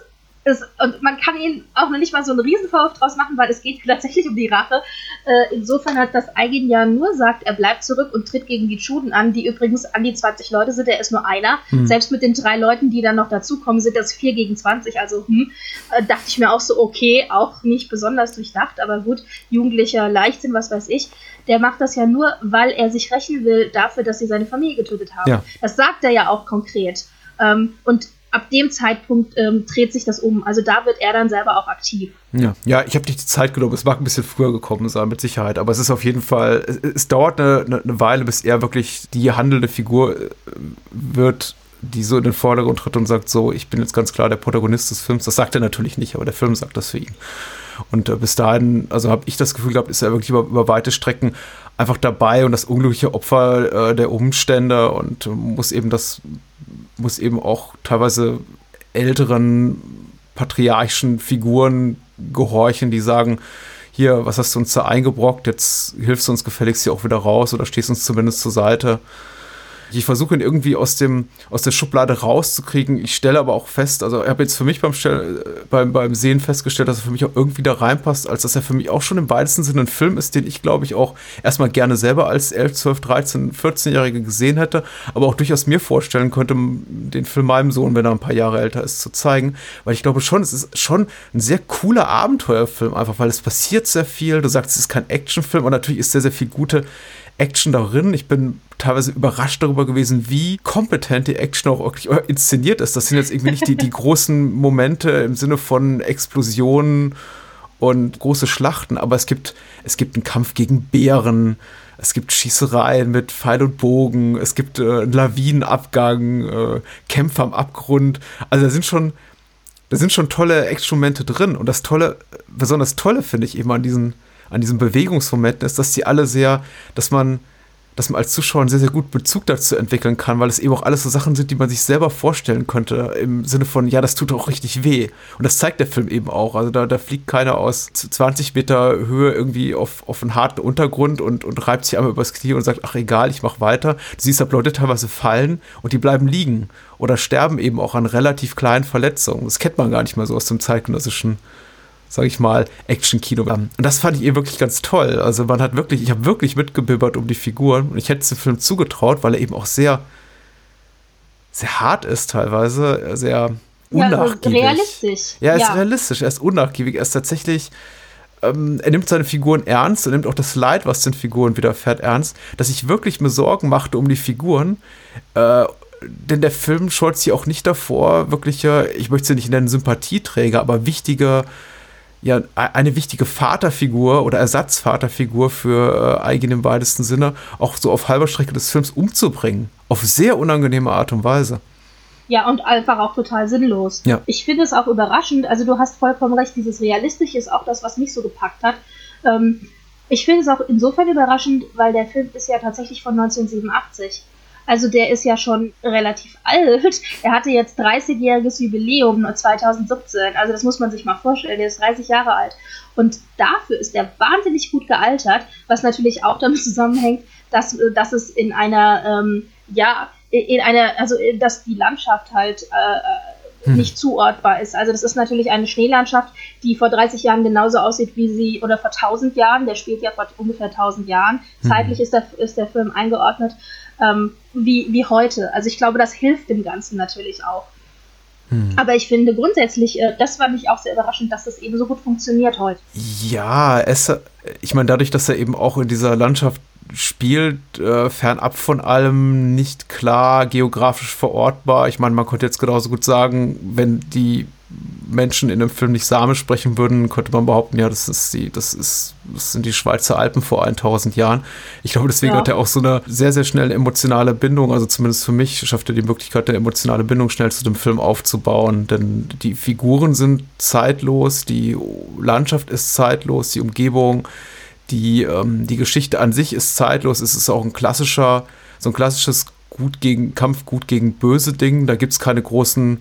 es, und man kann ihn auch noch nicht mal so einen Riesenvorwurf draus machen, weil es geht tatsächlich um die Rache. Äh, insofern hat das Eigen ja nur sagt, er bleibt zurück und tritt gegen die Schuden an, die übrigens an die 20 Leute sind, er ist nur einer. Hm. Selbst mit den drei Leuten, die dann noch dazukommen, sind das 4 gegen 20. Also hm, äh, dachte ich mir auch so, okay, auch nicht besonders durchdacht, aber gut, jugendlicher Leichtsinn, was weiß ich. Der macht das ja nur, weil er sich rächen will dafür, dass sie seine Familie getötet haben. Ja. Das sagt er ja auch konkret. Ähm, und ab dem Zeitpunkt ähm, dreht sich das um. Also da wird er dann selber auch aktiv. Ja, ja ich habe nicht die Zeit genommen. Es mag ein bisschen früher gekommen sein, mit Sicherheit. Aber es ist auf jeden Fall, es, es dauert eine, eine, Weile, bis er wirklich die handelnde Figur äh, wird, die so in den Vordergrund tritt und sagt, so, ich bin jetzt ganz klar der Protagonist des Films. Das sagt er natürlich nicht, aber der Film sagt das für ihn. Und äh, bis dahin, also habe ich das Gefühl gehabt, ist er wirklich über, über weite Strecken einfach dabei und das unglückliche Opfer äh, der Umstände und muss eben das muss eben auch teilweise älteren patriarchischen Figuren gehorchen, die sagen, hier, was hast du uns da eingebrockt, jetzt hilfst du uns gefälligst hier auch wieder raus oder stehst uns zumindest zur Seite. Ich versuche ihn irgendwie aus, dem, aus der Schublade rauszukriegen. Ich stelle aber auch fest, also ich habe jetzt für mich beim, Stell, beim, beim Sehen festgestellt, dass er für mich auch irgendwie da reinpasst, als dass er für mich auch schon im weitesten Sinne ein Film ist, den ich, glaube ich, auch erstmal gerne selber als 11, 12, 13, 14-Jährige gesehen hätte, aber auch durchaus mir vorstellen könnte, den Film meinem Sohn, wenn er ein paar Jahre älter ist, zu zeigen. Weil ich glaube schon, es ist schon ein sehr cooler Abenteuerfilm, einfach weil es passiert sehr viel. Du sagst, es ist kein Actionfilm und natürlich ist sehr, sehr viel gute Action darin. Ich bin teilweise überrascht darüber gewesen, wie kompetent die Action auch wirklich inszeniert ist. Das sind jetzt irgendwie nicht die, die großen Momente im Sinne von Explosionen und große Schlachten, aber es gibt, es gibt einen Kampf gegen Bären, es gibt Schießereien mit Pfeil und Bogen, es gibt äh, einen Lawinenabgang, äh, Kämpfe am Abgrund. Also da sind schon, da sind schon tolle Action-Momente drin. Und das Tolle, besonders Tolle finde ich eben an diesen, an diesen Bewegungsmomenten ist, dass die alle sehr, dass man dass man als Zuschauer einen sehr, sehr gut Bezug dazu entwickeln kann, weil es eben auch alles so Sachen sind, die man sich selber vorstellen könnte, im Sinne von, ja, das tut auch richtig weh. Und das zeigt der Film eben auch. Also da, da fliegt keiner aus 20 Meter Höhe irgendwie auf, auf einen harten Untergrund und, und reibt sich einmal übers Knie und sagt, ach egal, ich mach weiter. Du siehst, dass Leute teilweise fallen und die bleiben liegen oder sterben eben auch an relativ kleinen Verletzungen. Das kennt man gar nicht mal so aus dem zeitgenössischen sag ich mal, Action-Kino. Und das fand ich ihr wirklich ganz toll. Also man hat wirklich, ich habe wirklich mitgebibbert um die Figuren und ich hätte es dem Film zugetraut, weil er eben auch sehr, sehr hart ist teilweise, sehr unnachgiebig. Ja, realistisch. Ja, er ist ja. realistisch, er ist unnachgiebig, er ist tatsächlich ähm, er nimmt seine Figuren ernst, er nimmt auch das Leid, was den Figuren widerfährt, ernst, dass ich wirklich mir Sorgen machte um die Figuren. Äh, denn der Film scheut sich auch nicht davor, wirkliche, ich möchte sie nicht nennen Sympathieträger, aber wichtige, ja, eine wichtige Vaterfigur oder Ersatzvaterfigur für äh, Eigen im weitesten Sinne auch so auf halber Strecke des Films umzubringen. Auf sehr unangenehme Art und Weise. Ja, und einfach auch total sinnlos. Ja. Ich finde es auch überraschend, also du hast vollkommen recht, dieses Realistische ist auch das, was mich so gepackt hat. Ähm, ich finde es auch insofern überraschend, weil der Film ist ja tatsächlich von 1987. Also der ist ja schon relativ alt. Er hatte jetzt 30-jähriges Jubiläum 2017. Also das muss man sich mal vorstellen. Der ist 30 Jahre alt. Und dafür ist er wahnsinnig gut gealtert, was natürlich auch damit zusammenhängt, dass, dass es in einer, ähm, ja, in einer, also dass die Landschaft halt äh, hm. nicht zuortbar ist. Also das ist natürlich eine Schneelandschaft, die vor 30 Jahren genauso aussieht wie sie, oder vor 1000 Jahren, der spielt ja vor ungefähr 1000 Jahren. Hm. Zeitlich ist der, ist der Film eingeordnet, ähm, wie, wie heute. Also ich glaube, das hilft dem Ganzen natürlich auch. Hm. Aber ich finde grundsätzlich, äh, das fand ich auch sehr überraschend, dass das eben so gut funktioniert heute. Ja, es, ich meine, dadurch, dass er eben auch in dieser Landschaft spielt, äh, fernab von allem, nicht klar geografisch verortbar. Ich meine, man könnte jetzt genauso gut sagen, wenn die Menschen in einem Film nicht Same sprechen würden, könnte man behaupten, ja, das ist die, das ist, das sind die Schweizer Alpen vor 1000 Jahren. Ich glaube, deswegen ja. hat er auch so eine sehr, sehr schnelle emotionale Bindung, also zumindest für mich schafft er die Möglichkeit, eine emotionale Bindung schnell zu dem Film aufzubauen, denn die Figuren sind zeitlos, die Landschaft ist zeitlos, die Umgebung, die, ähm, die Geschichte an sich ist zeitlos. Es ist auch ein klassischer, so ein klassisches Gut gegen Kampf, Gut gegen Böse Ding. Da gibt es keine großen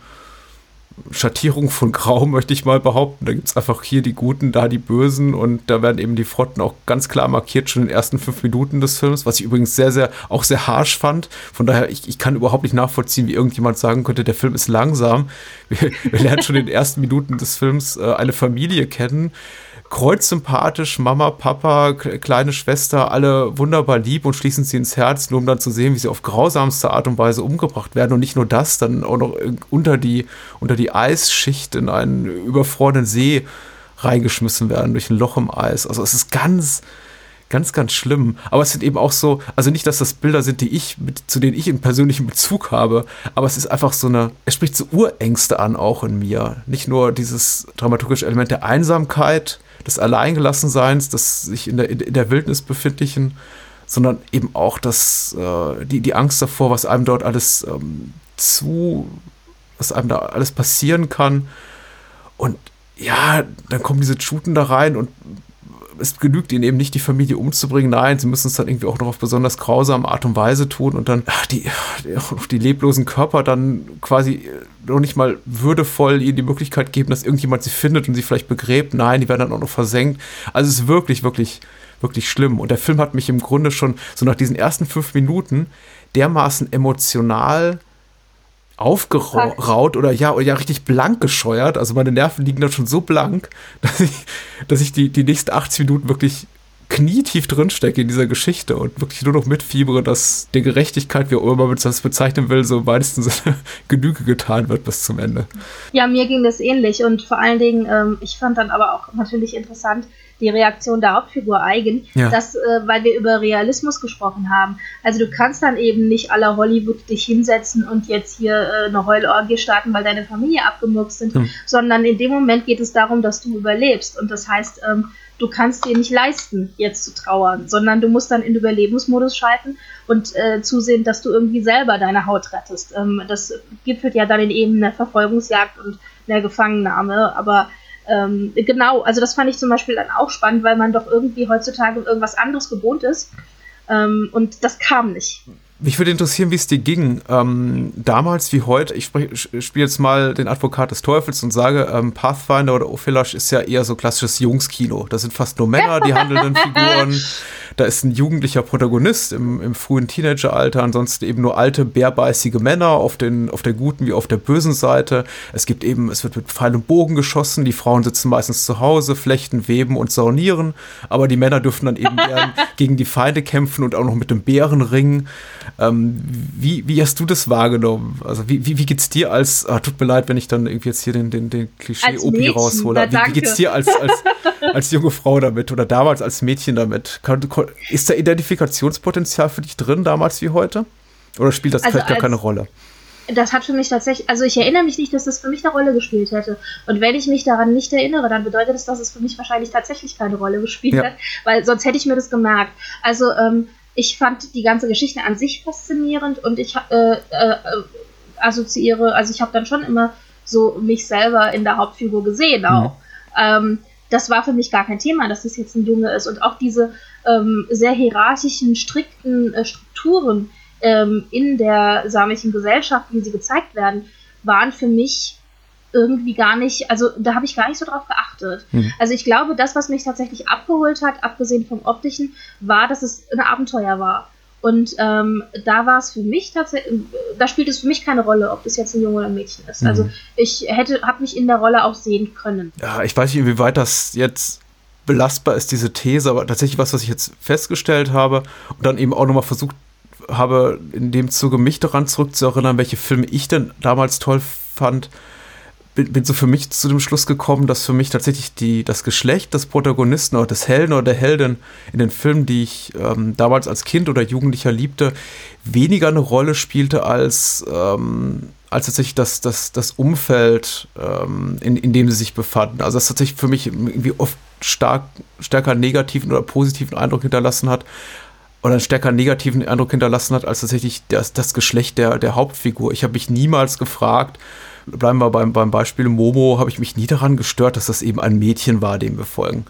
Schattierungen von Grau, möchte ich mal behaupten. Da gibt es einfach hier die Guten, da die Bösen und da werden eben die Fronten auch ganz klar markiert, schon in den ersten fünf Minuten des Films, was ich übrigens sehr, sehr, auch sehr harsch fand. Von daher, ich, ich kann überhaupt nicht nachvollziehen, wie irgendjemand sagen könnte, der Film ist langsam. Wir, wir lernen schon in den ersten Minuten des Films äh, eine Familie kennen kreuzsympathisch, Mama, Papa, kleine Schwester, alle wunderbar lieb und schließen sie ins Herz, nur um dann zu sehen, wie sie auf grausamste Art und Weise umgebracht werden. Und nicht nur das, dann auch noch unter die, unter die Eisschicht in einen überfrorenen See reingeschmissen werden durch ein Loch im Eis. Also es ist ganz, ganz, ganz schlimm. Aber es sind eben auch so, also nicht, dass das Bilder sind, die ich, mit, zu denen ich einen persönlichen Bezug habe, aber es ist einfach so eine, es spricht so Urängste an auch in mir. Nicht nur dieses dramaturgische Element der Einsamkeit, des Alleingelassenseins, des sich in der, in der Wildnis befindlichen, sondern eben auch das, äh, die, die Angst davor, was einem dort alles ähm, zu, was einem da alles passieren kann. Und ja, dann kommen diese Chuten da rein und es genügt ihnen eben nicht, die Familie umzubringen. Nein, sie müssen es dann irgendwie auch noch auf besonders grausame Art und Weise tun und dann ach, die, die leblosen Körper dann quasi noch nicht mal würdevoll ihnen die Möglichkeit geben, dass irgendjemand sie findet und sie vielleicht begräbt. Nein, die werden dann auch noch versenkt. Also es ist wirklich, wirklich, wirklich schlimm. Und der Film hat mich im Grunde schon so nach diesen ersten fünf Minuten dermaßen emotional aufgeraut oder ja, oder ja richtig blank gescheuert. Also meine Nerven liegen dann schon so blank, dass ich, dass ich die, die nächsten 80 Minuten wirklich knietief drinstecke in dieser Geschichte und wirklich nur noch mitfiebere, dass der Gerechtigkeit, wie auch immer man das bezeichnen will, so Sinne Genüge getan wird bis zum Ende. Ja, mir ging das ähnlich und vor allen Dingen, ähm, ich fand dann aber auch natürlich interessant, die Reaktion der Hauptfigur eigen, ja. dass, äh, weil wir über Realismus gesprochen haben. Also du kannst dann eben nicht aller Hollywood dich hinsetzen und jetzt hier äh, eine Heulorgie starten, weil deine Familie abgemurkst sind, hm. sondern in dem Moment geht es darum, dass du überlebst. Und das heißt, ähm, du kannst dir nicht leisten, jetzt zu trauern, sondern du musst dann in Überlebensmodus schalten und äh, zusehen, dass du irgendwie selber deine Haut rettest. Ähm, das gipfelt ja dann in eben einer Verfolgungsjagd und einer Gefangennahme, aber ähm, genau, also das fand ich zum Beispiel dann auch spannend, weil man doch irgendwie heutzutage irgendwas anderes gewohnt ist. Ähm, und das kam nicht. Mich würde interessieren, wie es dir ging. Ähm, damals wie heute, ich, spiele jetzt mal den Advokat des Teufels und sage, ähm, Pathfinder oder Ophilash ist ja eher so klassisches Jungskino. Das sind fast nur Männer, die handelnden Figuren. Da ist ein jugendlicher Protagonist im, im frühen Teenageralter, ansonsten eben nur alte, bärbeißige Männer auf, den, auf der guten wie auf der bösen Seite. Es gibt eben, es wird mit Pfeil und Bogen geschossen, die Frauen sitzen meistens zu Hause, flechten, weben und saunieren, aber die Männer dürfen dann eben gegen die Feinde kämpfen und auch noch mit dem Bären ringen. Ähm, wie, wie hast du das wahrgenommen? Also wie, wie, wie geht's dir als, ah, tut mir leid, wenn ich dann irgendwie jetzt hier den, den, den Klischee-Opi raushole. Wie, wie geht's dir als, als, als junge Frau damit oder damals als Mädchen damit? Ist da Identifikationspotenzial für dich drin, damals wie heute? Oder spielt das also vielleicht gar keine Rolle? das hat für mich tatsächlich, also ich erinnere mich nicht, dass das für mich eine Rolle gespielt hätte. Und wenn ich mich daran nicht erinnere, dann bedeutet das, dass es für mich wahrscheinlich tatsächlich keine Rolle gespielt ja. hat, weil sonst hätte ich mir das gemerkt. Also ähm, ich fand die ganze Geschichte an sich faszinierend und ich äh, äh, assoziiere, also ich habe dann schon immer so mich selber in der Hauptfigur gesehen auch. Mhm. Ähm, das war für mich gar kein Thema, dass das jetzt ein Junge ist. Und auch diese ähm, sehr hierarchischen, strikten äh, Strukturen, ähm, in der samischen Gesellschaft, wie sie gezeigt werden, waren für mich irgendwie gar nicht, also da habe ich gar nicht so drauf geachtet. Mhm. Also ich glaube, das, was mich tatsächlich abgeholt hat, abgesehen vom optischen, war, dass es ein Abenteuer war. Und ähm, da war es für mich tatsächlich, da spielt es für mich keine Rolle, ob das jetzt ein Junge oder ein Mädchen ist. Also mhm. Also ich hätte, habe mich in der Rolle auch sehen können. Ja, ich weiß nicht, inwieweit das jetzt belastbar ist, diese These, aber tatsächlich was, was ich jetzt festgestellt habe und dann eben auch nochmal versucht habe in dem Zuge mich daran zurückzuerinnern, welche Filme ich denn damals toll fand, bin, bin, so für mich zu dem Schluss gekommen, dass für mich tatsächlich die, das Geschlecht des Protagonisten oder des Helden oder der Heldin in den Filmen, die ich ähm, damals als Kind oder Jugendlicher liebte, weniger eine Rolle spielte als, ähm, als tatsächlich das, das, das Umfeld, ähm, in, in dem sie sich befanden. Also das tatsächlich für mich irgendwie oft stark, stärker negativen oder positiven Eindruck hinterlassen hat, oder einen stärker negativen Eindruck hinterlassen hat, als tatsächlich das, das Geschlecht der, der Hauptfigur. Ich habe mich niemals gefragt, bleiben wir beim, beim Beispiel Momo, habe ich mich nie daran gestört, dass das eben ein Mädchen war, dem wir folgen.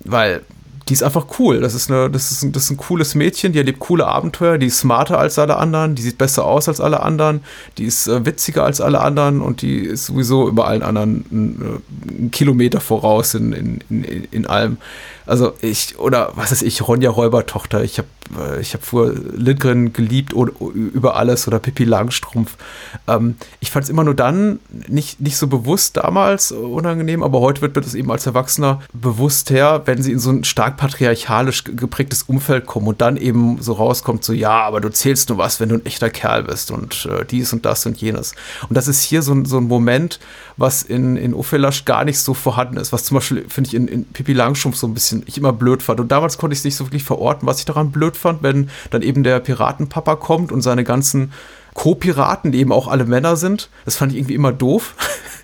Weil die ist einfach cool. Das ist, eine, das, ist ein, das ist ein cooles Mädchen, die erlebt coole Abenteuer, die ist smarter als alle anderen, die sieht besser aus als alle anderen, die ist äh, witziger als alle anderen und die ist sowieso über allen anderen einen, Kilometer voraus in, in, in, in allem. Also ich, oder was ist ich, Ronja Räubertochter, ich habe äh, ich hab früher Lindgren geliebt oder, über alles oder Pippi Langstrumpf. Ähm, ich fand es immer nur dann nicht, nicht so bewusst damals unangenehm, aber heute wird mir das eben als Erwachsener bewusst her, wenn sie in so ein stark patriarchalisch geprägtes Umfeld kommen und dann eben so rauskommt, so ja, aber du zählst nur was, wenn du ein echter Kerl bist und äh, dies und das und jenes. Und das ist hier so, so ein Moment, was in, in Ophelasch gar nicht so vorhanden ist, was zum Beispiel, finde ich, in, in Pippi Langstrumpf so ein bisschen ich immer blöd fand. Und damals konnte ich es nicht so wirklich verorten, was ich daran blöd fand, wenn dann eben der Piratenpapa kommt und seine ganzen Co-Piraten, die eben auch alle Männer sind. Das fand ich irgendwie immer doof.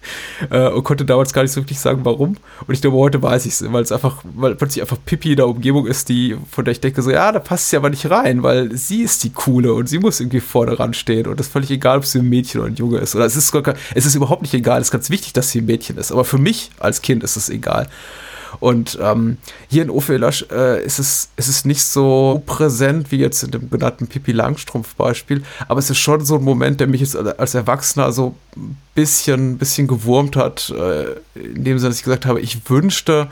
äh, und konnte damals gar nicht so wirklich sagen, warum. Und ich glaube, heute weiß ich es, weil es einfach, weil plötzlich einfach Pippi in der Umgebung ist, die, von der ich denke, so, ja, da passt sie aber nicht rein, weil sie ist die Coole und sie muss irgendwie vorne ran stehen. Und das ist völlig egal, ob sie ein Mädchen oder ein Junge ist. Oder es ist es ist überhaupt nicht egal. Es ist ganz wichtig, dass sie ein Mädchen ist. Aber für mich als Kind ist es egal. Und ähm, hier in Ophelasch äh, ist, es, ist es nicht so präsent wie jetzt in dem genannten Pippi Langstrumpf-Beispiel, aber es ist schon so ein Moment, der mich jetzt als Erwachsener so ein bisschen, bisschen gewurmt hat, äh, in dem Sinne, dass ich gesagt habe, ich wünschte,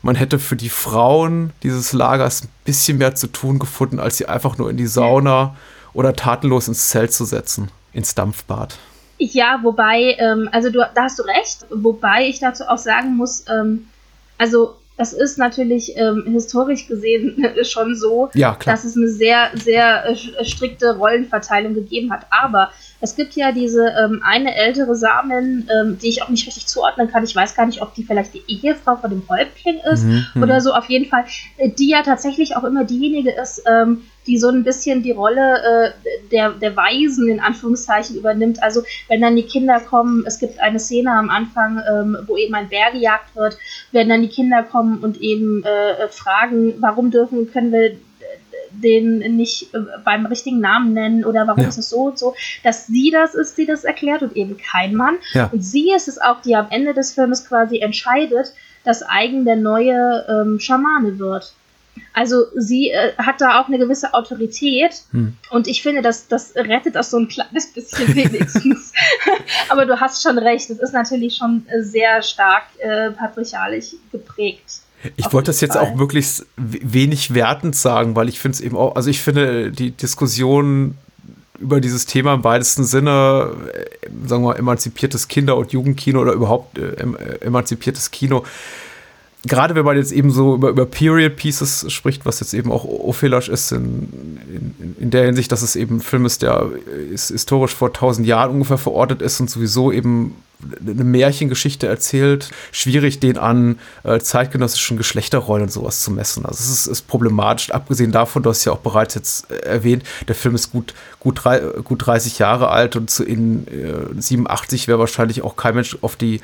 man hätte für die Frauen dieses Lagers ein bisschen mehr zu tun gefunden, als sie einfach nur in die Sauna oder tatenlos ins Zelt zu setzen, ins Dampfbad. Ja, wobei, ähm, also du, da hast du recht, wobei ich dazu auch sagen muss, ähm, also es ist natürlich ähm, historisch gesehen schon so, ja, dass es eine sehr, sehr äh, strikte Rollenverteilung gegeben hat. Aber es gibt ja diese ähm, eine ältere Samen, ähm, die ich auch nicht richtig zuordnen kann. Ich weiß gar nicht, ob die vielleicht die Ehefrau von dem Häuptling ist mhm, mhm. oder so. Auf jeden Fall, äh, die ja tatsächlich auch immer diejenige ist, ähm, die so ein bisschen die Rolle äh, der, der Weisen in Anführungszeichen übernimmt. Also wenn dann die Kinder kommen, es gibt eine Szene am Anfang, ähm, wo eben ein Bär gejagt wird, wenn dann die Kinder kommen und eben äh, fragen, warum dürfen, können wir den nicht äh, beim richtigen Namen nennen oder warum ja. ist es so und so, dass sie das ist, die das erklärt und eben kein Mann. Ja. Und sie ist es auch, die am Ende des Filmes quasi entscheidet, dass Eigen der neue ähm, Schamane wird. Also sie äh, hat da auch eine gewisse Autorität hm. und ich finde, das, das rettet das so ein kleines bisschen wenigstens. Aber du hast schon recht, es ist natürlich schon sehr stark äh, patriarchalisch geprägt. Ich wollte das jetzt Fall. auch wirklich wenig wertend sagen, weil ich finde es eben auch, also ich finde die Diskussion über dieses Thema im weitesten Sinne, äh, sagen wir mal, emanzipiertes Kinder- und Jugendkino oder überhaupt äh, äh emanzipiertes Kino, gerade wenn man jetzt eben so über, über Period Pieces spricht, was jetzt eben auch Ophelash ist in, in, in der Hinsicht, dass es eben ein Film ist, der ist historisch vor tausend Jahren ungefähr verortet ist und sowieso eben eine Märchengeschichte erzählt. Schwierig, den an äh, zeitgenössischen Geschlechterrollen und sowas zu messen. Also es ist, ist, problematisch. Abgesehen davon, du hast ja auch bereits jetzt äh, erwähnt, der Film ist gut, gut, drei, gut 30 Jahre alt und zu in äh, 87 wäre wahrscheinlich auch kein Mensch auf die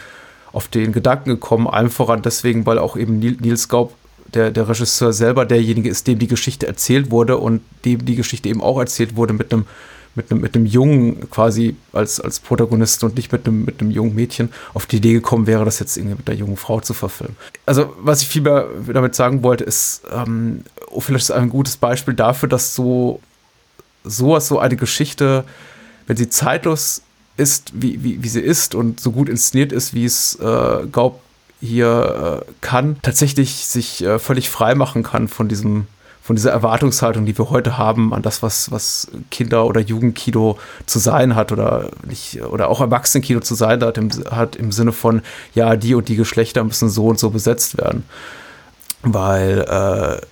auf den Gedanken gekommen, allem voran deswegen, weil auch eben Nils Gaub der, der Regisseur selber derjenige ist, dem die Geschichte erzählt wurde und dem die Geschichte eben auch erzählt wurde mit einem mit einem, mit einem Jungen quasi als, als Protagonist und nicht mit einem, mit einem jungen Mädchen auf die Idee gekommen wäre, das jetzt irgendwie mit einer jungen Frau zu verfilmen. Also, was ich vielmehr damit sagen wollte, ist, ähm, vielleicht ist ein gutes Beispiel dafür, dass so sowas, so eine Geschichte, wenn sie zeitlos ist, wie, wie, wie sie ist und so gut inszeniert ist, wie es äh, Gaub hier äh, kann, tatsächlich sich äh, völlig frei machen kann von diesem von dieser Erwartungshaltung, die wir heute haben an das, was, was Kinder- oder Jugendkino zu sein hat oder nicht, oder auch Erwachsenenkino zu sein hat im, hat im Sinne von, ja, die und die Geschlechter müssen so und so besetzt werden. Weil äh,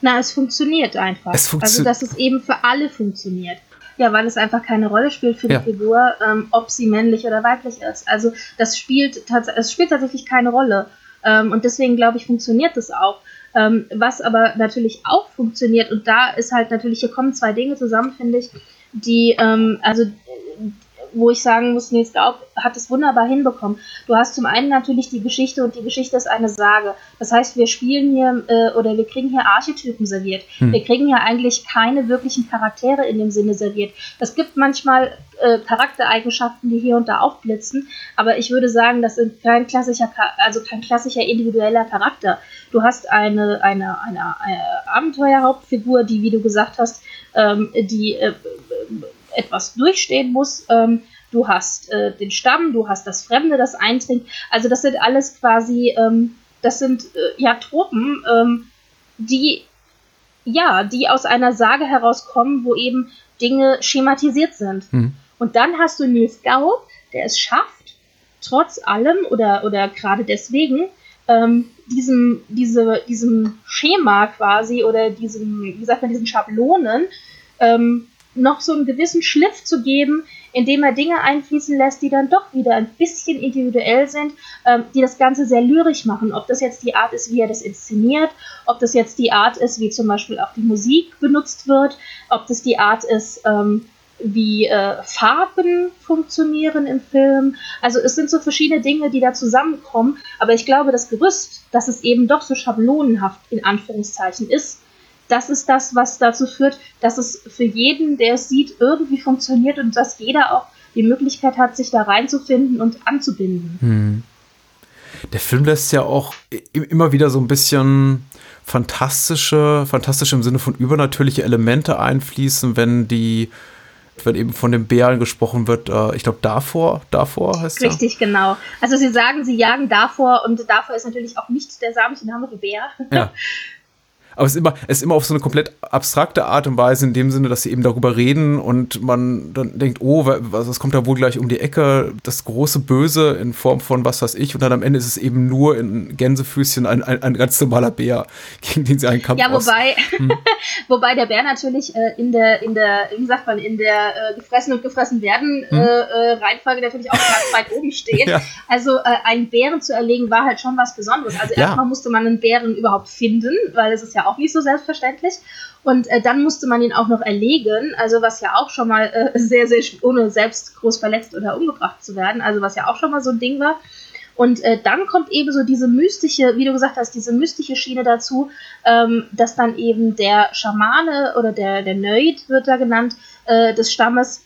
na, es funktioniert einfach. Es funktio also, dass es eben für alle funktioniert. Ja, weil es einfach keine Rolle spielt für die ja. Figur, ähm, ob sie männlich oder weiblich ist. Also das spielt, es spielt tatsächlich keine Rolle. Ähm, und deswegen glaube ich, funktioniert das auch. Ähm, was aber natürlich auch funktioniert, und da ist halt natürlich, hier kommen zwei Dinge zusammen, finde ich, die, ähm, also wo ich sagen muss, Nils Gaub hat es wunderbar hinbekommen. Du hast zum einen natürlich die Geschichte und die Geschichte ist eine Sage. Das heißt, wir spielen hier äh, oder wir kriegen hier Archetypen serviert. Hm. Wir kriegen hier eigentlich keine wirklichen Charaktere in dem Sinne serviert. Es gibt manchmal äh, Charaktereigenschaften, die hier und da aufblitzen, aber ich würde sagen, das ist kein klassischer, also kein klassischer individueller Charakter. Du hast eine, eine, eine, eine Abenteuerhauptfigur, die, wie du gesagt hast, ähm, die äh, etwas durchstehen muss. Ähm, du hast äh, den Stamm, du hast das Fremde, das eindringt. Also das sind alles quasi, ähm, das sind äh, ja Tropen, ähm, die ja, die aus einer Sage herauskommen, wo eben Dinge schematisiert sind. Mhm. Und dann hast du Nils Gaub, der es schafft, trotz allem oder, oder gerade deswegen, ähm, diesem, diese, diesem Schema quasi oder diesem, wie sagt man, diesen Schablonen ähm, noch so einen gewissen Schliff zu geben, indem er Dinge einfließen lässt, die dann doch wieder ein bisschen individuell sind, ähm, die das Ganze sehr lyrisch machen. Ob das jetzt die Art ist, wie er das inszeniert, ob das jetzt die Art ist, wie zum Beispiel auch die Musik benutzt wird, ob das die Art ist, ähm, wie äh, Farben funktionieren im Film. Also es sind so verschiedene Dinge, die da zusammenkommen. Aber ich glaube, das Gerüst, dass es eben doch so schablonenhaft in Anführungszeichen ist, das ist das, was dazu führt, dass es für jeden, der es sieht, irgendwie funktioniert und dass jeder auch die Möglichkeit hat, sich da reinzufinden und anzubinden. Hm. Der Film lässt ja auch immer wieder so ein bisschen fantastische, fantastische im Sinne von übernatürliche Elemente einfließen, wenn die wenn eben von den Bären gesprochen wird, äh, ich glaube davor, davor heißt es. Richtig, ja. genau. Also sie sagen, sie jagen davor und davor ist natürlich auch nicht der samische Name für Bär. Ja. aber es ist immer, es ist immer auf so eine komplett abstrakte Art und Weise, in dem Sinne, dass sie eben darüber reden und man dann denkt, oh, was, was kommt da wohl gleich um die Ecke? Das große Böse in Form von was weiß ich, und dann am Ende ist es eben nur in Gänsefüßchen ein, ein, ein ganz normaler Bär, gegen den sie einen Kampf Ja, wobei, hm. wobei der Bär natürlich äh, in der, in der, wie sagt man, in der äh, gefressen und gefressen werden hm. äh, äh Reihenfolge natürlich auch ganz weit oben steht. Ja. Also äh, einen Bären zu erlegen war halt schon was Besonderes. Also ja. erstmal musste man einen Bären überhaupt finden, weil es ist ja auch nicht so selbstverständlich. Und äh, dann musste man ihn auch noch erlegen, also was ja auch schon mal äh, sehr, sehr, ohne selbst groß verletzt oder umgebracht zu werden, also was ja auch schon mal so ein Ding war. Und äh, dann kommt eben so diese mystische, wie du gesagt hast, diese mystische Schiene dazu, ähm, dass dann eben der Schamane oder der, der Nerd wird da genannt, äh, des Stammes,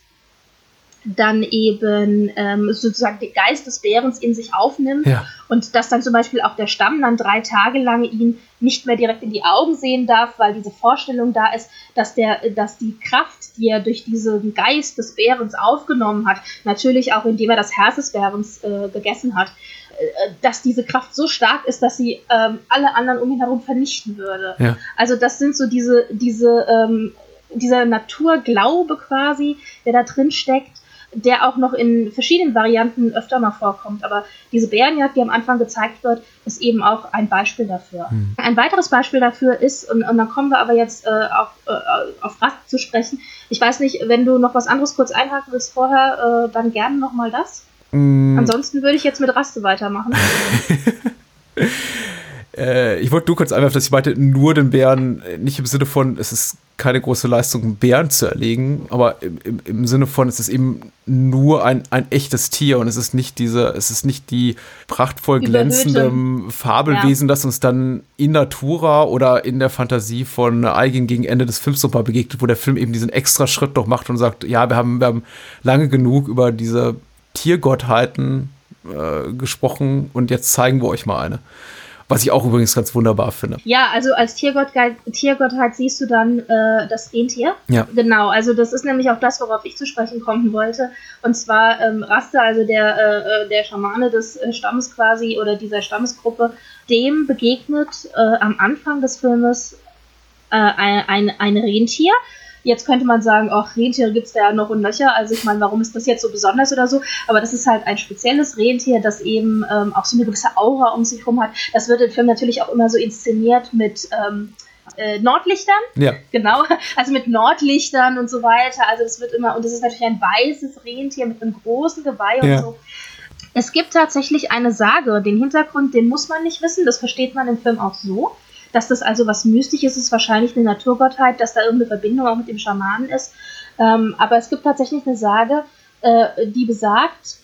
dann eben ähm, sozusagen den Geist des Bärens in sich aufnimmt ja. und dass dann zum Beispiel auch der Stamm dann drei Tage lang ihn nicht mehr direkt in die Augen sehen darf, weil diese Vorstellung da ist, dass der, dass die Kraft, die er durch diesen Geist des Bärens aufgenommen hat, natürlich auch indem er das Herz des Bärens äh, gegessen hat, äh, dass diese Kraft so stark ist, dass sie ähm, alle anderen um ihn herum vernichten würde. Ja. Also das sind so diese, diese, ähm, dieser Naturglaube quasi, der da drin steckt der auch noch in verschiedenen Varianten öfter mal vorkommt. Aber diese Bärenjagd, die am Anfang gezeigt wird, ist eben auch ein Beispiel dafür. Hm. Ein weiteres Beispiel dafür ist, und, und dann kommen wir aber jetzt äh, auf, äh, auf Rast zu sprechen. Ich weiß nicht, wenn du noch was anderes kurz einhaken willst vorher, äh, dann gerne nochmal das. Mm. Ansonsten würde ich jetzt mit Raste weitermachen. äh, ich wollte nur kurz einwerfen, dass ich meinte, nur den Bären, äh, nicht im Sinne von, es ist keine große Leistung, einen Bären zu erlegen, aber im, im, im, Sinne von, es ist eben nur ein, ein echtes Tier und es ist nicht diese, es ist nicht die prachtvoll glänzende Fabelwesen, ja. das uns dann in Natura oder in der Fantasie von Eigen gegen Ende des Films nochmal begegnet, wo der Film eben diesen extra Schritt noch macht und sagt, ja, wir haben, wir haben lange genug über diese Tiergottheiten äh, gesprochen und jetzt zeigen wir euch mal eine. Was ich auch übrigens ganz wunderbar finde. Ja, also als Tiergottheit, Tiergottheit siehst du dann äh, das Rentier. Ja. Genau, also das ist nämlich auch das, worauf ich zu sprechen kommen wollte. Und zwar ähm, Raste, also der, äh, äh der Schamane des äh, Stammes quasi oder dieser Stammesgruppe, dem begegnet äh, am Anfang des Filmes äh, ein, ein, ein Rentier Jetzt könnte man sagen, ach, Rentiere gibt es da ja noch und nöcher. Also ich meine, warum ist das jetzt so besonders oder so? Aber das ist halt ein spezielles Rentier, das eben ähm, auch so eine gewisse Aura um sich herum hat. Das wird im Film natürlich auch immer so inszeniert mit ähm, äh, Nordlichtern. Ja. Genau. Also mit Nordlichtern und so weiter. Also es wird immer, und es ist natürlich ein weißes Rentier mit einem großen Geweih ja. und so. Es gibt tatsächlich eine Sage. Den Hintergrund, den muss man nicht wissen. Das versteht man im Film auch so dass das also was Mystisches ist, wahrscheinlich eine Naturgottheit, dass da irgendeine Verbindung auch mit dem Schamanen ist. Ähm, aber es gibt tatsächlich eine Sage, äh, die besagt,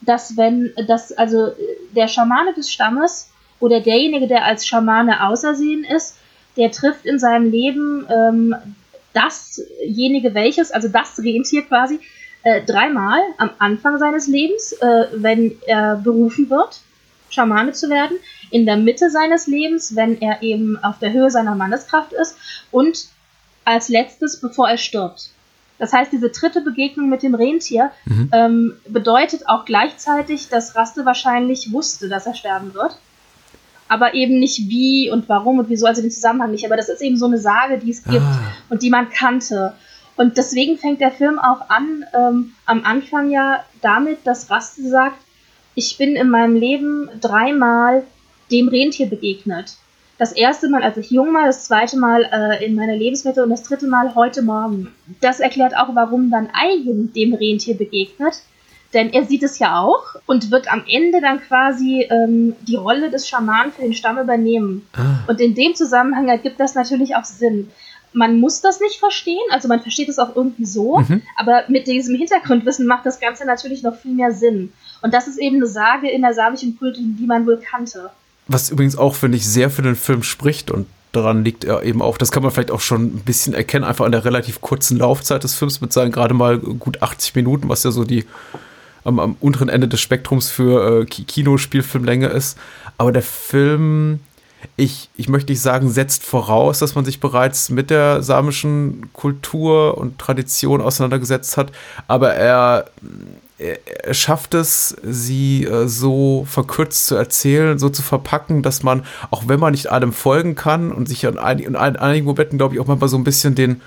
dass wenn, dass also der Schamane des Stammes oder derjenige, der als Schamane ausersehen ist, der trifft in seinem Leben ähm, dasjenige welches, also das Rentier quasi, äh, dreimal am Anfang seines Lebens, äh, wenn er berufen wird, Schamane zu werden in der Mitte seines Lebens, wenn er eben auf der Höhe seiner Manneskraft ist und als letztes, bevor er stirbt. Das heißt, diese dritte Begegnung mit dem Rentier mhm. ähm, bedeutet auch gleichzeitig, dass Raste wahrscheinlich wusste, dass er sterben wird. Aber eben nicht wie und warum und wieso, also den Zusammenhang nicht. Aber das ist eben so eine Sage, die es gibt ah. und die man kannte. Und deswegen fängt der Film auch an, ähm, am Anfang ja damit, dass Raste sagt, ich bin in meinem Leben dreimal dem Rentier begegnet. Das erste Mal, als ich jung war, das zweite Mal äh, in meiner Lebensmittel und das dritte Mal heute Morgen. Das erklärt auch, warum dann Eigen dem Rentier begegnet. Denn er sieht es ja auch und wird am Ende dann quasi ähm, die Rolle des Schamanen für den Stamm übernehmen. Ah. Und in dem Zusammenhang ergibt das natürlich auch Sinn. Man muss das nicht verstehen, also man versteht es auch irgendwie so, mhm. aber mit diesem Hintergrundwissen macht das Ganze natürlich noch viel mehr Sinn. Und das ist eben eine Sage in der samischen Kult, die man wohl kannte. Was übrigens auch, finde ich, sehr für den Film spricht und daran liegt er eben auch, das kann man vielleicht auch schon ein bisschen erkennen, einfach an der relativ kurzen Laufzeit des Films mit seinen gerade mal gut 80 Minuten, was ja so die am, am unteren Ende des Spektrums für äh, Kinospielfilmlänge ist. Aber der Film, ich, ich möchte nicht sagen, setzt voraus, dass man sich bereits mit der samischen Kultur und Tradition auseinandergesetzt hat, aber er er schafft es, sie äh, so verkürzt zu erzählen, so zu verpacken, dass man, auch wenn man nicht allem folgen kann und sich an, ein, in einigen Momenten, glaube ich, auch manchmal so ein bisschen den,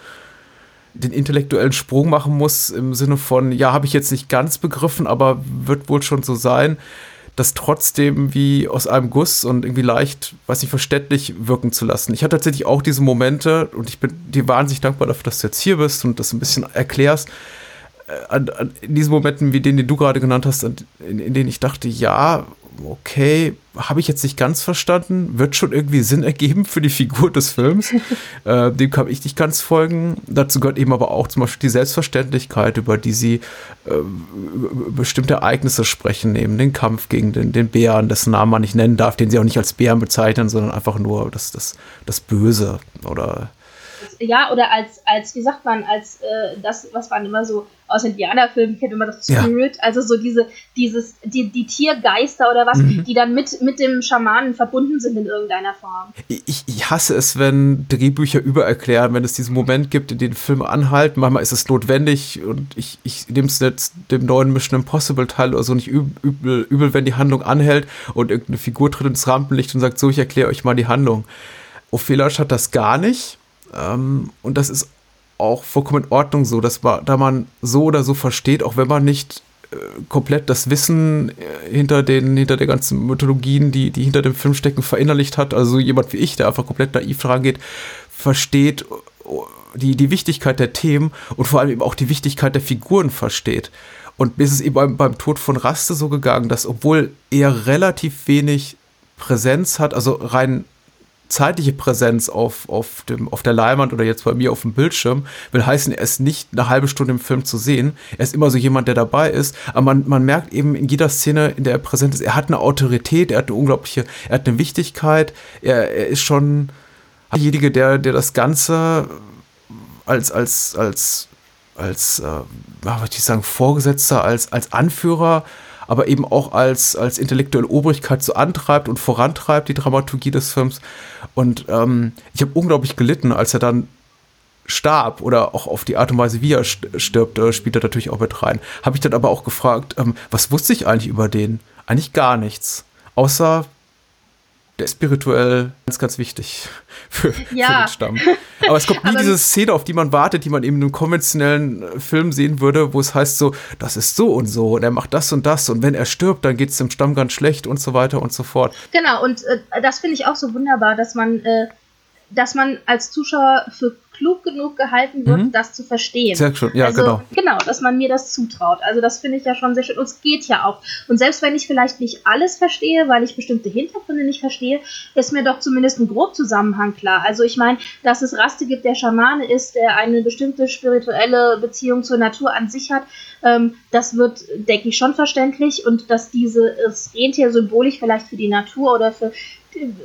den intellektuellen Sprung machen muss, im Sinne von, ja, habe ich jetzt nicht ganz begriffen, aber wird wohl schon so sein, das trotzdem wie aus einem Guss und irgendwie leicht, weiß nicht, verständlich wirken zu lassen. Ich hatte tatsächlich auch diese Momente und ich bin dir wahnsinnig dankbar dafür, dass du jetzt hier bist und das ein bisschen erklärst äh, an, an, in diesen Momenten, wie den, den du gerade genannt hast, in, in, denen ich dachte, ja, okay, habe ich jetzt nicht ganz verstanden, wird schon irgendwie Sinn ergeben für die Figur des Films. äh, dem kann ich nicht ganz folgen. Dazu gehört eben aber auch zum Beispiel die Selbstverständlichkeit, über die sie äh, bestimmte Ereignisse sprechen, eben den Kampf gegen den, den Bären, dessen Namen man nicht nennen darf, den sie auch nicht als Bären bezeichnen, sondern einfach nur das, das, das Böse oder ja, oder als, als, wie sagt man, als äh, das, was man immer so aus Indianerfilmen kennt, immer das Spirit, ja. also so diese, dieses, die, die Tiergeister oder was, mhm. die dann mit, mit dem Schamanen verbunden sind in irgendeiner Form. Ich, ich hasse es, wenn Drehbücher übererklären, wenn es diesen Moment gibt, in dem Film anhalten, manchmal ist es notwendig und ich, ich nehme es jetzt dem neuen Mission Impossible Teil oder so nicht übel, übel, wenn die Handlung anhält und irgendeine Figur tritt ins Rampenlicht und sagt, so, ich erkläre euch mal die Handlung. Ophelia hat das gar nicht ähm, und das ist auch vollkommen in Ordnung so, dass man, da man so oder so versteht, auch wenn man nicht äh, komplett das Wissen äh, hinter den, hinter der ganzen Mythologien, die, die hinter dem Film stecken, verinnerlicht hat. Also jemand wie ich, der einfach komplett naiv rangeht, versteht die, die Wichtigkeit der Themen und vor allem eben auch die Wichtigkeit der Figuren versteht. Und mir ist es eben beim, beim Tod von Raste so gegangen, dass obwohl er relativ wenig Präsenz hat, also rein zeitliche Präsenz auf, auf, dem, auf der Leinwand oder jetzt bei mir auf dem Bildschirm, will heißen, er ist nicht eine halbe Stunde im Film zu sehen. Er ist immer so jemand, der dabei ist. Aber man, man merkt eben in jeder Szene, in der er präsent ist, er hat eine Autorität, er hat eine unglaubliche, er hat eine Wichtigkeit, er, er ist schon derjenige, der, der das Ganze als, als, als, als, äh, was ich sagen, Vorgesetzter, als, als Anführer aber eben auch als, als intellektuelle Obrigkeit so antreibt und vorantreibt, die Dramaturgie des Films. Und ähm, ich habe unglaublich gelitten, als er dann starb oder auch auf die Art und Weise, wie er stirbt, äh, spielt er natürlich auch mit rein. Habe ich dann aber auch gefragt, ähm, was wusste ich eigentlich über den? Eigentlich gar nichts. Außer der ist spirituell ganz, ganz wichtig für, ja. für den Stamm. Aber es kommt nie diese Szene, auf die man wartet, die man eben in einem konventionellen äh, Film sehen würde, wo es heißt so, das ist so und so und er macht das und das und wenn er stirbt, dann geht es dem Stamm ganz schlecht und so weiter und so fort. Genau, und äh, das finde ich auch so wunderbar, dass man, äh, dass man als Zuschauer für klug genug gehalten wird, mhm. das zu verstehen. Sehr schön, ja, also, genau. Genau, dass man mir das zutraut. Also das finde ich ja schon sehr schön. Und es geht ja auch. Und selbst wenn ich vielleicht nicht alles verstehe, weil ich bestimmte Hintergründe nicht verstehe, ist mir doch zumindest ein Grobzusammenhang klar. Also ich meine, dass es Raste gibt, der Schamane ist, der eine bestimmte spirituelle Beziehung zur Natur an sich hat, ähm, das wird, denke ich, schon verständlich. Und dass diese Rentier-Symbolik vielleicht für die Natur oder für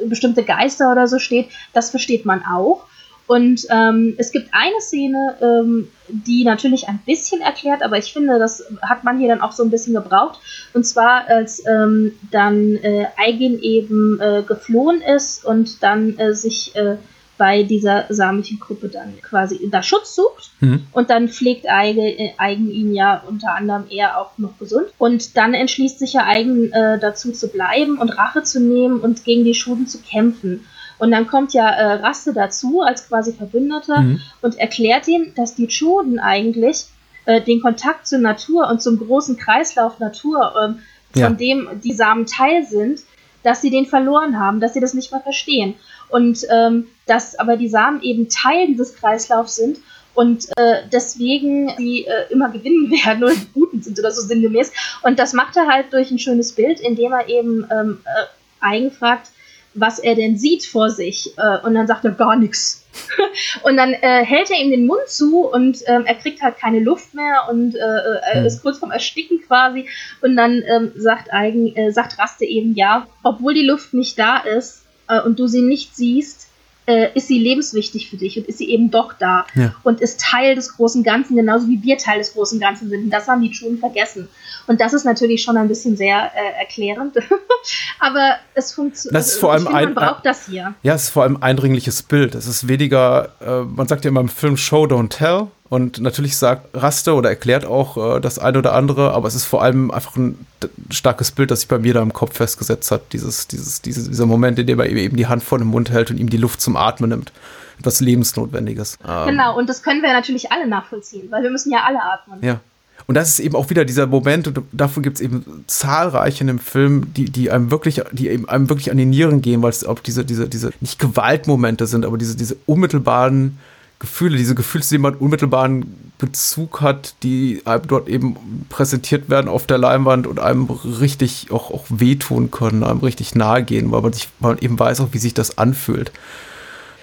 bestimmte Geister oder so steht, das versteht man auch. Und ähm, es gibt eine Szene, ähm, die natürlich ein bisschen erklärt, aber ich finde, das hat man hier dann auch so ein bisschen gebraucht. Und zwar, als ähm, dann äh, Eigen eben äh, geflohen ist und dann äh, sich äh, bei dieser samischen Gruppe dann quasi da Schutz sucht. Mhm. Und dann pflegt Eigen, äh, Eigen ihn ja unter anderem eher auch noch gesund. Und dann entschließt sich ja Eigen äh, dazu zu bleiben und Rache zu nehmen und gegen die Schuden zu kämpfen. Und dann kommt ja äh, Raste dazu als quasi Verbündeter mhm. und erklärt ihm, dass die Chuden eigentlich äh, den Kontakt zur Natur und zum großen Kreislauf Natur, ähm, von ja. dem die Samen Teil sind, dass sie den verloren haben, dass sie das nicht mehr verstehen. Und ähm, dass aber die Samen eben Teil dieses Kreislaufs sind und äh, deswegen sie äh, immer gewinnen werden oder die Guten sind oder so sinngemäß. Und das macht er halt durch ein schönes Bild, indem er eben ähm, äh, eigengefragt was er denn sieht vor sich. Äh, und dann sagt er gar nichts. und dann äh, hält er ihm den Mund zu und ähm, er kriegt halt keine Luft mehr und äh, äh er hm. ist kurz vorm Ersticken quasi. Und dann ähm, sagt, Eigen, äh, sagt Raste eben ja, obwohl die Luft nicht da ist äh, und du sie nicht siehst, äh, ist sie lebenswichtig für dich und ist sie eben doch da ja. und ist Teil des großen Ganzen, genauso wie wir Teil des großen Ganzen sind. Und das haben die Schulen vergessen. Und das ist natürlich schon ein bisschen sehr äh, erklärend. Aber es funktioniert. Das ist vor allem find, man braucht das hier. Ja, es ist vor allem ein eindringliches Bild. Es ist weniger, äh, man sagt ja immer im Film Show, don't tell. Und natürlich sagt Raste oder erklärt auch äh, das eine oder andere, aber es ist vor allem einfach ein starkes Bild, das sich bei mir da im Kopf festgesetzt hat. Dieses, dieses, diese, dieser Moment, in dem er eben die Hand vor den Mund hält und ihm die Luft zum Atmen nimmt. Etwas Lebensnotwendiges. Ähm. Genau, und das können wir natürlich alle nachvollziehen, weil wir müssen ja alle atmen. Ja. Und das ist eben auch wieder dieser Moment, und davon gibt es eben zahlreiche in dem Film, die, die einem wirklich, die eben einem wirklich an die Nieren gehen, weil es auch diese, diese, diese, nicht Gewaltmomente sind, aber diese, diese unmittelbaren Gefühle, diese Gefühle, zu denen man unmittelbaren Bezug hat, die einem dort eben präsentiert werden auf der Leinwand und einem richtig auch, auch wehtun können, einem richtig nahe gehen, weil man sich, weil man eben weiß auch, wie sich das anfühlt.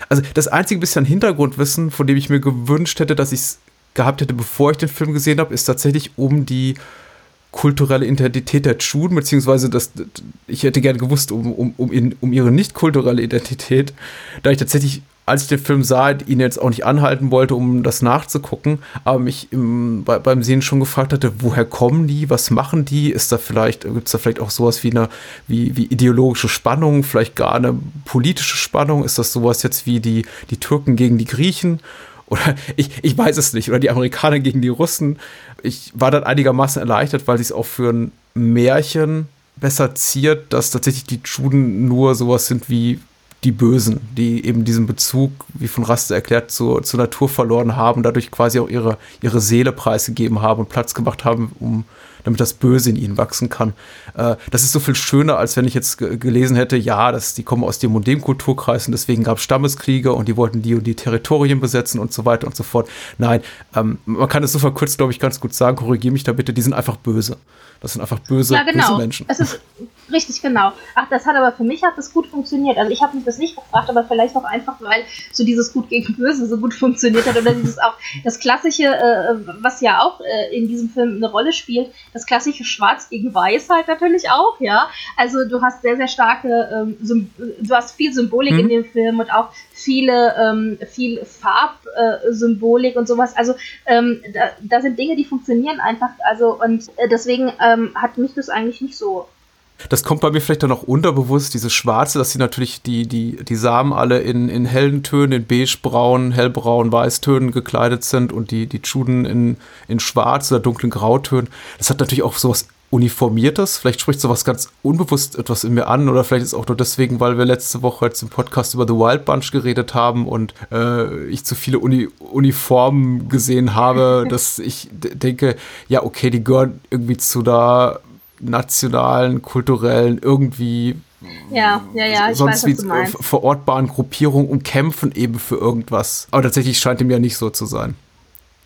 Also das einzige bisschen Hintergrundwissen, von dem ich mir gewünscht hätte, dass ich es gehabt hätte, bevor ich den Film gesehen habe, ist tatsächlich um die kulturelle Identität der Chuden, beziehungsweise das, ich hätte gerne gewusst, um, um, um, in, um ihre nicht kulturelle Identität, da ich tatsächlich als ich den Film sah, ihn jetzt auch nicht anhalten wollte, um das nachzugucken, aber mich im, bei, beim Sehen schon gefragt hatte, woher kommen die, was machen die, ist da vielleicht, gibt es da vielleicht auch sowas wie eine, wie, wie ideologische Spannung, vielleicht gar eine politische Spannung, ist das sowas jetzt wie die, die Türken gegen die Griechen? Oder ich, ich weiß es nicht, oder die Amerikaner gegen die Russen. Ich war dann einigermaßen erleichtert, weil sie es auch für ein Märchen besser ziert, dass tatsächlich die Juden nur sowas sind wie die Bösen, die eben diesen Bezug, wie von Raste erklärt, zur, zur Natur verloren haben, dadurch quasi auch ihre, ihre Seele preisgegeben haben und Platz gemacht haben, um damit das Böse in ihnen wachsen kann. Äh, das ist so viel schöner, als wenn ich jetzt gelesen hätte, ja, das, die kommen aus dem und dem Kulturkreis und deswegen gab es Stammeskriege und die wollten die und die Territorien besetzen und so weiter und so fort. Nein, ähm, man kann es so verkürzt, glaube ich, ganz gut sagen, korrigiere mich da bitte, die sind einfach böse. Das sind einfach böse, ja, genau. böse Menschen. Es ist richtig, genau. Ach, das hat aber für mich hat das gut funktioniert. Also ich habe mich das nicht gefragt, aber vielleicht auch einfach, weil so dieses Gut gegen Böse so gut funktioniert hat oder dieses auch das klassische, äh, was ja auch äh, in diesem Film eine Rolle spielt, das klassische Schwarz gegen Weiß halt natürlich auch, ja. Also du hast sehr, sehr starke, ähm, du hast viel Symbolik mhm. in dem Film und auch viele, ähm, viel Farbsymbolik und sowas. Also ähm, da, da, sind Dinge, die funktionieren einfach. Also und äh, deswegen ähm, hat mich das eigentlich nicht so das kommt bei mir vielleicht dann auch unterbewusst, diese Schwarze, dass sie natürlich die, die, die Samen alle in, in hellen Tönen, in beige-braun, hellbraun, weißtönen gekleidet sind und die, die Juden in, in schwarz oder dunklen Grautönen. Das hat natürlich auch sowas Uniformiertes. Vielleicht spricht sowas ganz unbewusst etwas in mir an oder vielleicht ist auch nur deswegen, weil wir letzte Woche jetzt im Podcast über The Wild Bunch geredet haben und äh, ich zu viele Uni Uniformen gesehen habe, dass ich denke, ja, okay, die gehören irgendwie zu da nationalen, kulturellen, irgendwie ja, ja, ja, ich sonst weiß, wie verortbaren Gruppierungen und kämpfen eben für irgendwas. Aber tatsächlich scheint dem ja nicht so zu sein.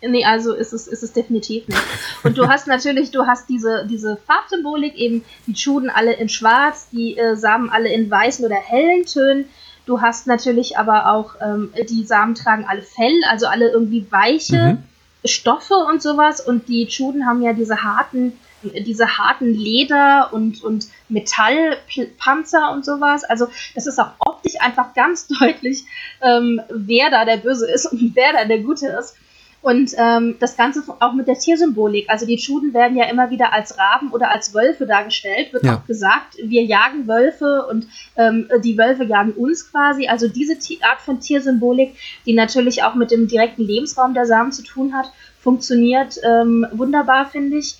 Nee, also ist es, ist es definitiv nicht. Und du hast natürlich, du hast diese, diese Farbsymbolik, eben die Juden alle in schwarz, die äh, Samen alle in weißen oder hellen Tönen. Du hast natürlich aber auch, ähm, die Samen tragen alle Fell, also alle irgendwie weiche mhm. Stoffe und sowas. Und die Juden haben ja diese harten diese harten Leder- und, und Metallpanzer und sowas. Also das ist auch optisch einfach ganz deutlich, ähm, wer da der Böse ist und wer da der Gute ist. Und ähm, das Ganze auch mit der Tiersymbolik. Also die Juden werden ja immer wieder als Raben oder als Wölfe dargestellt. Wird ja. auch gesagt, wir jagen Wölfe und ähm, die Wölfe jagen uns quasi. Also diese Art von Tiersymbolik, die natürlich auch mit dem direkten Lebensraum der Samen zu tun hat, funktioniert ähm, wunderbar, finde ich.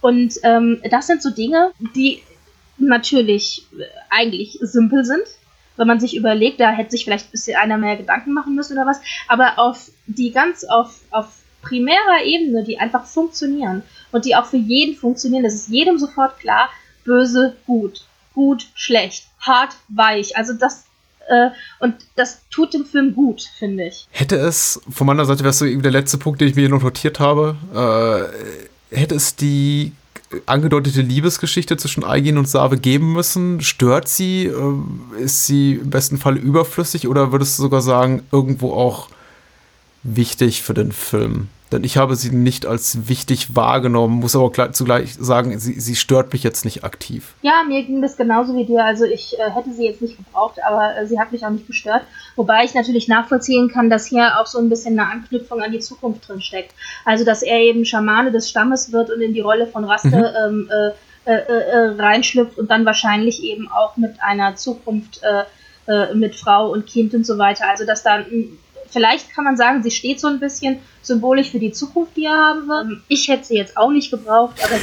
Und ähm, das sind so Dinge, die natürlich äh, eigentlich simpel sind. Wenn man sich überlegt, da hätte sich vielleicht ein bisschen einer mehr Gedanken machen müssen oder was. Aber auf die ganz auf, auf primärer Ebene, die einfach funktionieren und die auch für jeden funktionieren, das ist jedem sofort klar, böse, gut, gut, schlecht, hart, weich. Also das äh, und das tut dem Film gut, finde ich. Hätte es, von meiner Seite wäre es so der letzte Punkt, den ich mir hier noch notiert habe, äh, hätte es die angedeutete Liebesgeschichte zwischen Aigin und Save geben müssen? Stört sie? Äh, ist sie im besten Fall überflüssig oder würdest du sogar sagen, irgendwo auch wichtig für den Film? Denn ich habe sie nicht als wichtig wahrgenommen, muss aber zugleich sagen, sie, sie stört mich jetzt nicht aktiv. Ja, mir ging das genauso wie dir. Also ich äh, hätte sie jetzt nicht gebraucht, aber äh, sie hat mich auch nicht gestört. Wobei ich natürlich nachvollziehen kann, dass hier auch so ein bisschen eine Anknüpfung an die Zukunft drin steckt. Also dass er eben Schamane des Stammes wird und in die Rolle von Raste mhm. ähm, äh, äh, äh reinschlüpft und dann wahrscheinlich eben auch mit einer Zukunft äh, mit Frau und Kind und so weiter. Also dass da vielleicht kann man sagen, sie steht so ein bisschen symbolisch für die Zukunft, die er haben wird. Ähm, ich hätte sie jetzt auch nicht gebraucht, aber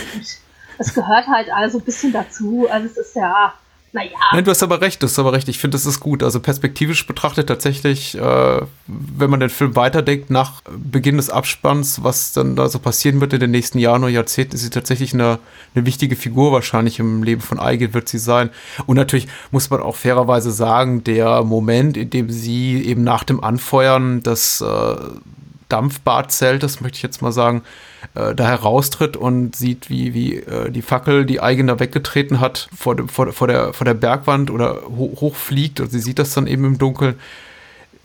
es gehört halt also ein bisschen dazu. Also es ist ja, naja. Nein, du hast aber recht, du hast aber recht. Ich finde, das ist gut. Also perspektivisch betrachtet tatsächlich, äh, wenn man den Film weiterdenkt, nach Beginn des Abspanns, was dann da so passieren wird in den nächsten Jahren oder Jahrzehnten, ist sie tatsächlich eine, eine wichtige Figur wahrscheinlich im Leben von Eigel wird sie sein. Und natürlich muss man auch fairerweise sagen, der Moment, in dem sie eben nach dem Anfeuern das äh, Dampfbadzelt, das möchte ich jetzt mal sagen, äh, da heraustritt und sieht, wie, wie äh, die Fackel, die Eigner weggetreten hat, vor, de, vor, vor, der, vor der Bergwand oder ho hochfliegt und sie sieht das dann eben im Dunkeln.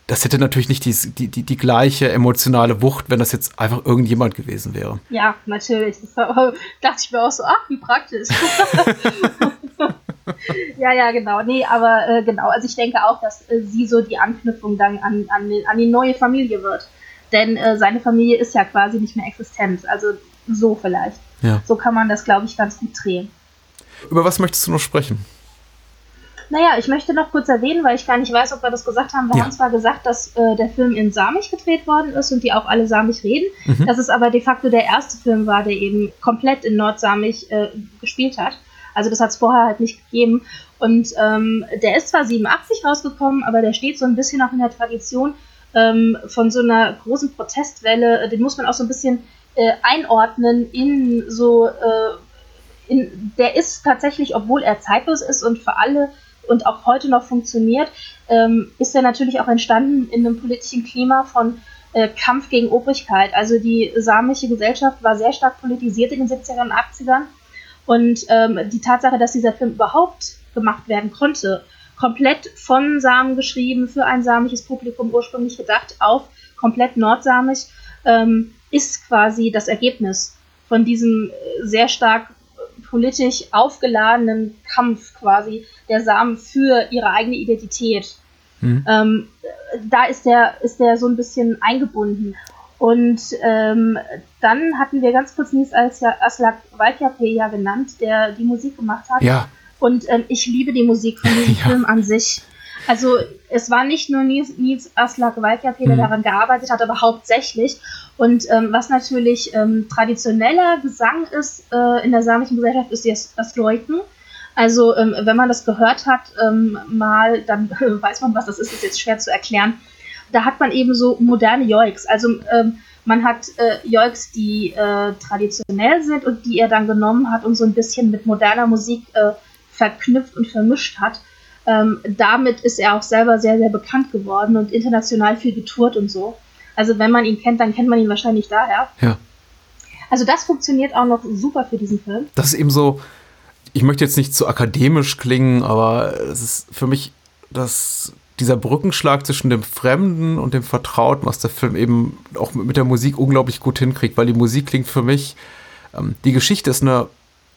Das hätte natürlich nicht die, die, die, die gleiche emotionale Wucht, wenn das jetzt einfach irgendjemand gewesen wäre. Ja, natürlich. Das war, dachte ich mir auch so, ach, wie praktisch. ja, ja, genau. Nee, aber äh, genau. Also ich denke auch, dass äh, sie so die Anknüpfung dann an, an, an die neue Familie wird denn äh, seine Familie ist ja quasi nicht mehr existent. Also so vielleicht. Ja. So kann man das, glaube ich, ganz gut drehen. Über was möchtest du noch sprechen? Naja, ich möchte noch kurz erwähnen, weil ich gar nicht weiß, ob wir das gesagt haben. Wir ja. haben zwar gesagt, dass äh, der Film in Samich gedreht worden ist und die auch alle Samich reden, mhm. dass es aber de facto der erste Film war, der eben komplett in Nordsamich äh, gespielt hat. Also das hat es vorher halt nicht gegeben. Und ähm, der ist zwar 87 rausgekommen, aber der steht so ein bisschen auch in der Tradition ähm, von so einer großen Protestwelle. Den muss man auch so ein bisschen äh, einordnen in so, äh, in, der ist tatsächlich, obwohl er zeitlos ist und für alle und auch heute noch funktioniert, ähm, ist er natürlich auch entstanden in einem politischen Klima von äh, Kampf gegen Obrigkeit. Also die samische Gesellschaft war sehr stark politisiert in den 70er und 80ern. Und ähm, die Tatsache, dass dieser Film überhaupt gemacht werden konnte, komplett von Samen geschrieben, für ein samisches Publikum ursprünglich gedacht, auf komplett nordsamisch, ähm, ist quasi das Ergebnis von diesem äh, sehr stark politisch aufgeladenen Kampf quasi der Samen für ihre eigene Identität. Mhm. Ähm, da ist der, ist der so ein bisschen eingebunden. Und ähm, dann hatten wir ganz kurz Nils Aslak Valkyape ja genannt, der die Musik gemacht hat. Ja. Und ähm, ich liebe die Musik von diesem ja. Film an sich. Also es war nicht nur Nils, Nils Aslak Valkyape, der mhm. daran gearbeitet hat, aber hauptsächlich. Und ähm, was natürlich ähm, traditioneller Gesang ist äh, in der samischen Gesellschaft, ist das, das Läuten. Also ähm, wenn man das gehört hat, ähm, mal, dann äh, weiß man, was das ist. Das ist jetzt schwer zu erklären. Da hat man eben so moderne Joiks. Also ähm, man hat äh, Joiks, die äh, traditionell sind und die er dann genommen hat und so ein bisschen mit moderner Musik äh, verknüpft und vermischt hat. Ähm, damit ist er auch selber sehr, sehr bekannt geworden und international viel getourt und so. Also wenn man ihn kennt, dann kennt man ihn wahrscheinlich daher. Ja. Also das funktioniert auch noch super für diesen Film. Das ist eben so, ich möchte jetzt nicht zu akademisch klingen, aber es ist für mich das, dieser Brückenschlag zwischen dem Fremden und dem Vertrauten, was der Film eben auch mit der Musik unglaublich gut hinkriegt, weil die Musik klingt für mich, ähm, die Geschichte ist eine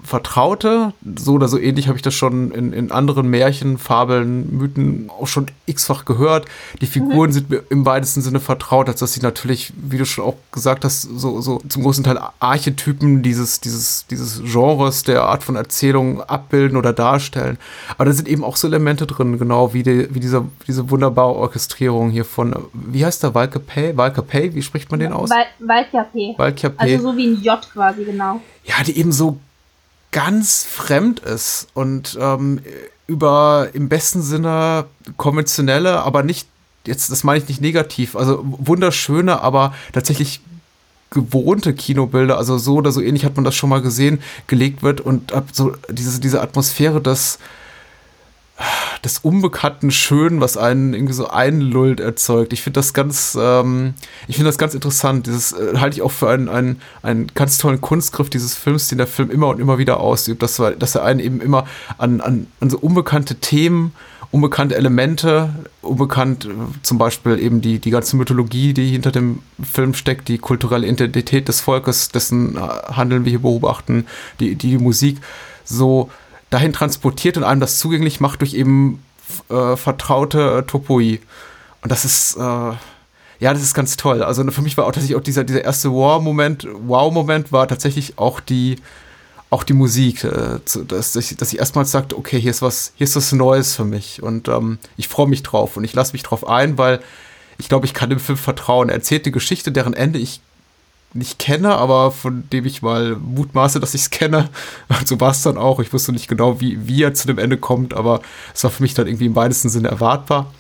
Vertraute. So oder so ähnlich habe ich das schon in, in anderen Märchen, Fabeln, Mythen auch schon x-fach gehört. Die Figuren mhm. sind mir im weitesten Sinne vertraut, als dass sie natürlich, wie du schon auch gesagt hast, so, so zum großen Teil Archetypen dieses, dieses, dieses Genres der Art von Erzählung abbilden oder darstellen. Aber da sind eben auch so Elemente drin, genau wie, die, wie dieser, diese wunderbare Orchestrierung hier von, wie heißt der? Walke Pay, wie spricht man den aus? Walke Pay. Also so wie ein J quasi, genau. Ja, die eben so ganz fremd ist und ähm, über im besten Sinne konventionelle, aber nicht, jetzt, das meine ich nicht negativ, also wunderschöne, aber tatsächlich gewohnte Kinobilder, also so oder so ähnlich hat man das schon mal gesehen, gelegt wird und so diese, diese Atmosphäre des, des unbekannten Schönen, was einen irgendwie so einlullt, erzeugt. Ich finde das ganz, ähm, ich finde das ganz interessant. Dieses äh, halte ich auch für einen, einen, einen ganz tollen Kunstgriff dieses Films, den der Film immer und immer wieder ausübt, dass, dass er einen eben immer an, an, an so unbekannte Themen, unbekannte Elemente, unbekannt äh, zum Beispiel eben die, die ganze Mythologie, die hinter dem Film steckt, die kulturelle Identität des Volkes, dessen äh, Handeln wir hier beobachten, die, die Musik so dahin transportiert und einem das zugänglich macht durch eben äh, vertraute äh, Topoi. Und das ist, äh, ja, das ist ganz toll. Also für mich war auch tatsächlich auch dieser, dieser erste Wow-Moment, Wow-Moment war tatsächlich auch die, auch die Musik, äh, dass, ich, dass ich erstmals sagte, okay, hier ist was, hier ist was Neues für mich und ähm, ich freue mich drauf und ich lasse mich drauf ein, weil ich glaube, ich kann dem Film vertrauen. Er erzählt die Geschichte, deren Ende ich nicht kenne, aber von dem ich mal mutmaße, dass ich es kenne. So war es dann auch. Ich wusste nicht genau, wie, wie er zu dem Ende kommt, aber es war für mich dann irgendwie im weitesten Sinne erwartbar.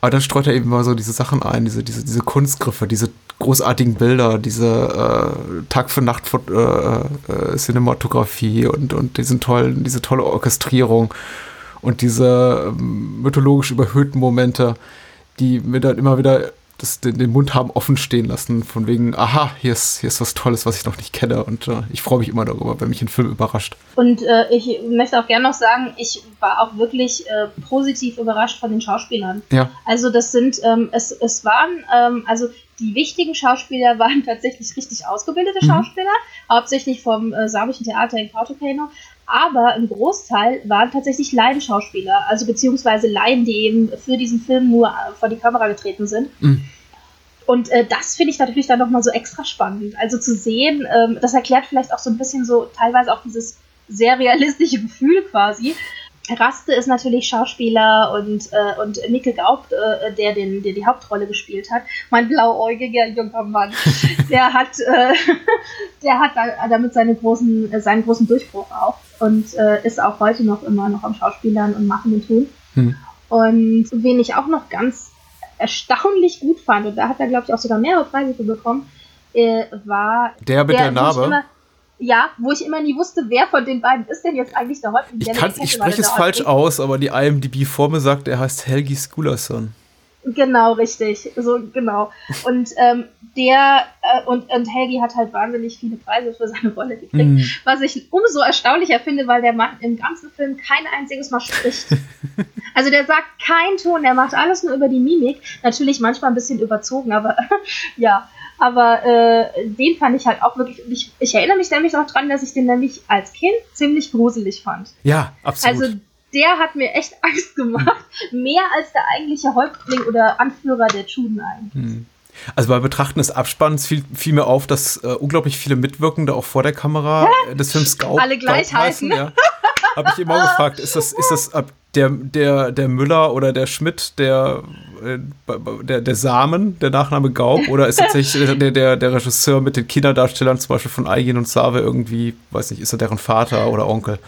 Aber dann streut er eben mal so diese Sachen ein, diese, diese, diese Kunstgriffe, diese großartigen Bilder, diese äh, Tag für Nacht äh, äh, Cinematografie und, und diesen tollen, diese tolle Orchestrierung und diese ähm, mythologisch überhöhten Momente, die mir dann immer wieder das, den, den, Mund haben offen stehen lassen, von wegen, aha, hier ist, hier ist was Tolles, was ich noch nicht kenne. Und äh, ich freue mich immer darüber, wenn mich ein Film überrascht. Und äh, ich möchte auch gerne noch sagen, ich war auch wirklich äh, positiv überrascht von den Schauspielern. Ja. Also das sind, ähm, es, es waren, ähm, also die wichtigen Schauspieler waren tatsächlich richtig ausgebildete mhm. Schauspieler, hauptsächlich vom äh, Samischen Theater in Kautokeino, aber ein Großteil waren tatsächlich Laienschauspieler, also beziehungsweise Laien, die eben für diesen Film nur äh, vor die Kamera getreten sind. Mhm. Und äh, das finde ich natürlich dann nochmal so extra spannend. Also zu sehen, ähm, das erklärt vielleicht auch so ein bisschen so teilweise auch dieses sehr realistische Gefühl quasi, Raste ist natürlich Schauspieler und, äh, und Mikkel Gaubt, äh, der, den, der die Hauptrolle gespielt hat. Mein blauäugiger junger Mann. der hat, äh, der hat damit seine großen, äh, seinen großen Durchbruch auch. und äh, ist auch heute noch immer noch am Schauspielern und machen und tun. Hm. Und wen ich auch noch ganz erstaunlich gut fand, und da hat er, glaube ich, auch sogar mehrere Preise für bekommen, äh, war. Der mit der, der Narbe. Ja, wo ich immer nie wusste, wer von den beiden ist denn jetzt eigentlich der Häuptling. Ich, ich spreche es falsch aus, aber die IMDb vor mir sagt, er heißt Helgi Skulason. Genau, richtig. So, genau. Und ähm, der äh, und, und Helgi hat halt wahnsinnig viele Preise für seine Rolle gekriegt. Mm. Was ich umso erstaunlicher finde, weil der macht im ganzen Film kein einziges Mal spricht. also der sagt kein Ton, der macht alles nur über die Mimik. Natürlich manchmal ein bisschen überzogen, aber ja. Aber äh, den fand ich halt auch wirklich. Ich, ich erinnere mich nämlich noch dran, dass ich den nämlich als Kind ziemlich gruselig fand. Ja, absolut. Also der hat mir echt Angst gemacht. Mehr als der eigentliche Häuptling oder Anführer der Chudenai. Hm. Also bei Betrachten des Abspanns fiel, fiel mir auf, dass äh, unglaublich viele Mitwirkende auch vor der Kamera Hä? des Films Scout Alle gleich heißen. Ja. Habe ich immer gefragt, ist das, ist das der, der, der Müller oder der Schmidt, der, äh, der, der Samen, der Nachname Gaub, oder ist tatsächlich der, der, der Regisseur mit den Kinderdarstellern, zum Beispiel von Aigin und Save, irgendwie, weiß nicht, ist er deren Vater oder Onkel?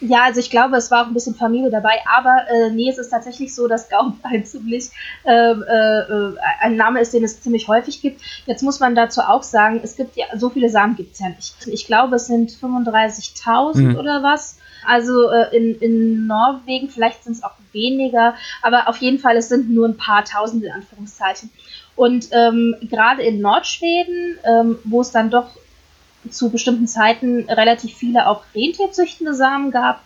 Ja, also ich glaube, es war auch ein bisschen Familie dabei, aber äh, nee, es ist tatsächlich so, dass Gaub ein ziemlich ähm, äh, äh, ein Name ist, den es ziemlich häufig gibt. Jetzt muss man dazu auch sagen, es gibt ja so viele Samen gibt es ja nicht. Ich glaube, es sind 35.000 mhm. oder was. Also äh, in, in Norwegen, vielleicht sind es auch weniger, aber auf jeden Fall, es sind nur ein paar Tausend in Anführungszeichen. Und ähm, gerade in Nordschweden, ähm, wo es dann doch zu bestimmten Zeiten relativ viele auch rentierzüchtende Samen gab,